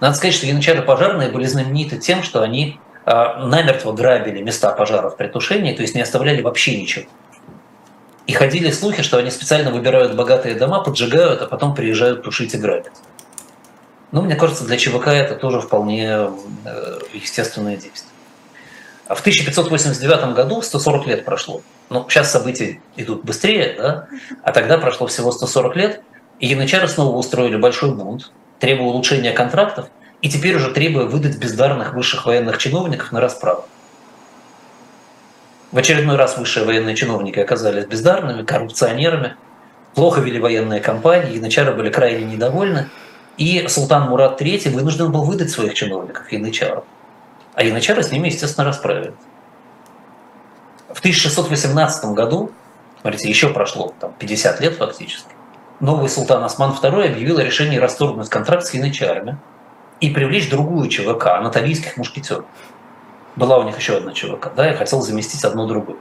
Надо сказать, что янычары пожарные были знамениты тем, что они а, намертво грабили места пожаров при тушении, то есть не оставляли вообще ничего. И ходили слухи, что они специально выбирают богатые дома, поджигают, а потом приезжают тушить и грабить. Ну, мне кажется, для ЧВК это тоже вполне э, естественное действие. А в 1589 году 140 лет прошло. Ну, сейчас события идут быстрее, да? а тогда прошло всего 140 лет, и янычары снова устроили большой бунт, требуя улучшения контрактов и теперь уже требуя выдать бездарных высших военных чиновников на расправу. В очередной раз высшие военные чиновники оказались бездарными, коррупционерами, плохо вели военные кампании, янычары были крайне недовольны, и султан Мурат III вынужден был выдать своих чиновников янычарам. А янычары с ними, естественно, расправились. В 1618 году, смотрите, еще прошло там, 50 лет фактически, новый султан Осман II объявил о решении расторгнуть контракт с янычарами и привлечь другую ЧВК, анатолийских мушкетеров. Была у них еще одна ЧВК, да, и хотел заместить одну другую.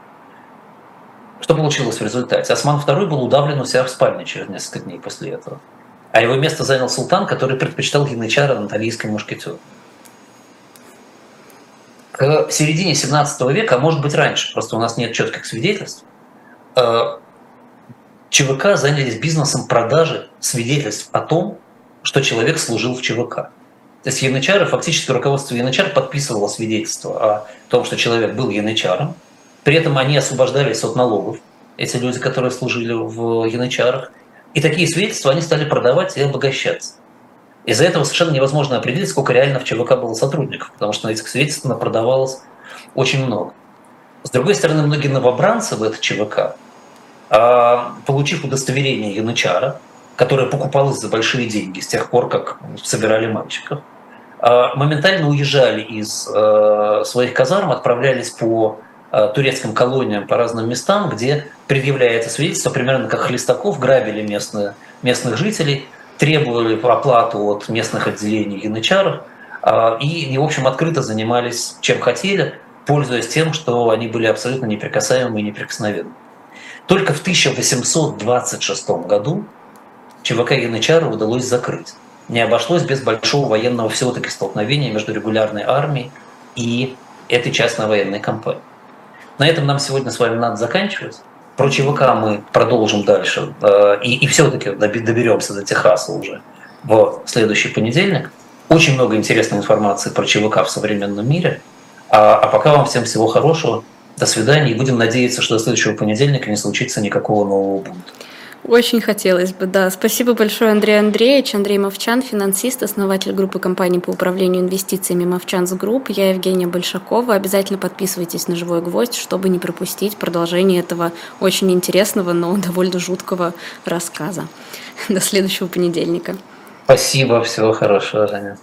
Что получилось в результате? Осман II был удавлен у себя в спальне через несколько дней после этого. А его место занял султан, который предпочитал янычара анатолийскому мушкетеру. К середине 17 века, а может быть раньше, просто у нас нет четких свидетельств, э, ЧВК занялись бизнесом продажи свидетельств о том, что человек служил в ЧВК. То есть янычары, фактически руководство янычар подписывало свидетельство о том, что человек был янычаром. При этом они освобождались от налогов, эти люди, которые служили в янычарах. И такие свидетельства они стали продавать и обогащаться. Из-за этого совершенно невозможно определить, сколько реально в ЧВК было сотрудников, потому что на этих свидетельств продавалось очень много. С другой стороны, многие новобранцы в это ЧВК, а, получив удостоверение янычара, которое покупалось за большие деньги с тех пор, как собирали мальчиков, моментально уезжали из а, своих казарм, отправлялись по турецким колониям по разным местам, где предъявляется свидетельство, примерно как Хлестаков грабили местные, местных жителей, требовали оплату от местных отделений янычаров, и, в общем, открыто занимались чем хотели, пользуясь тем, что они были абсолютно неприкасаемы и неприкосновенны. Только в 1826 году ЧВК Янычара удалось закрыть. Не обошлось без большого военного все-таки столкновения между регулярной армией и этой частной военной компанией. На этом нам сегодня с вами надо заканчивать. Про ЧВК мы продолжим дальше э, и, и все-таки доберемся до Техаса уже в следующий понедельник. Очень много интересной информации про ЧВК в современном мире – а, а пока вам всем всего хорошего. До свидания. И будем надеяться, что до следующего понедельника не случится никакого нового бунта. Очень хотелось бы, да. Спасибо большое, Андрей Андреевич. Андрей Мовчан, финансист, основатель группы компаний по управлению инвестициями Movchan's Group. Я Евгения Большакова. Обязательно подписывайтесь на «Живой гвоздь», чтобы не пропустить продолжение этого очень интересного, но довольно жуткого рассказа. До следующего понедельника. Спасибо, всего хорошего, Женя.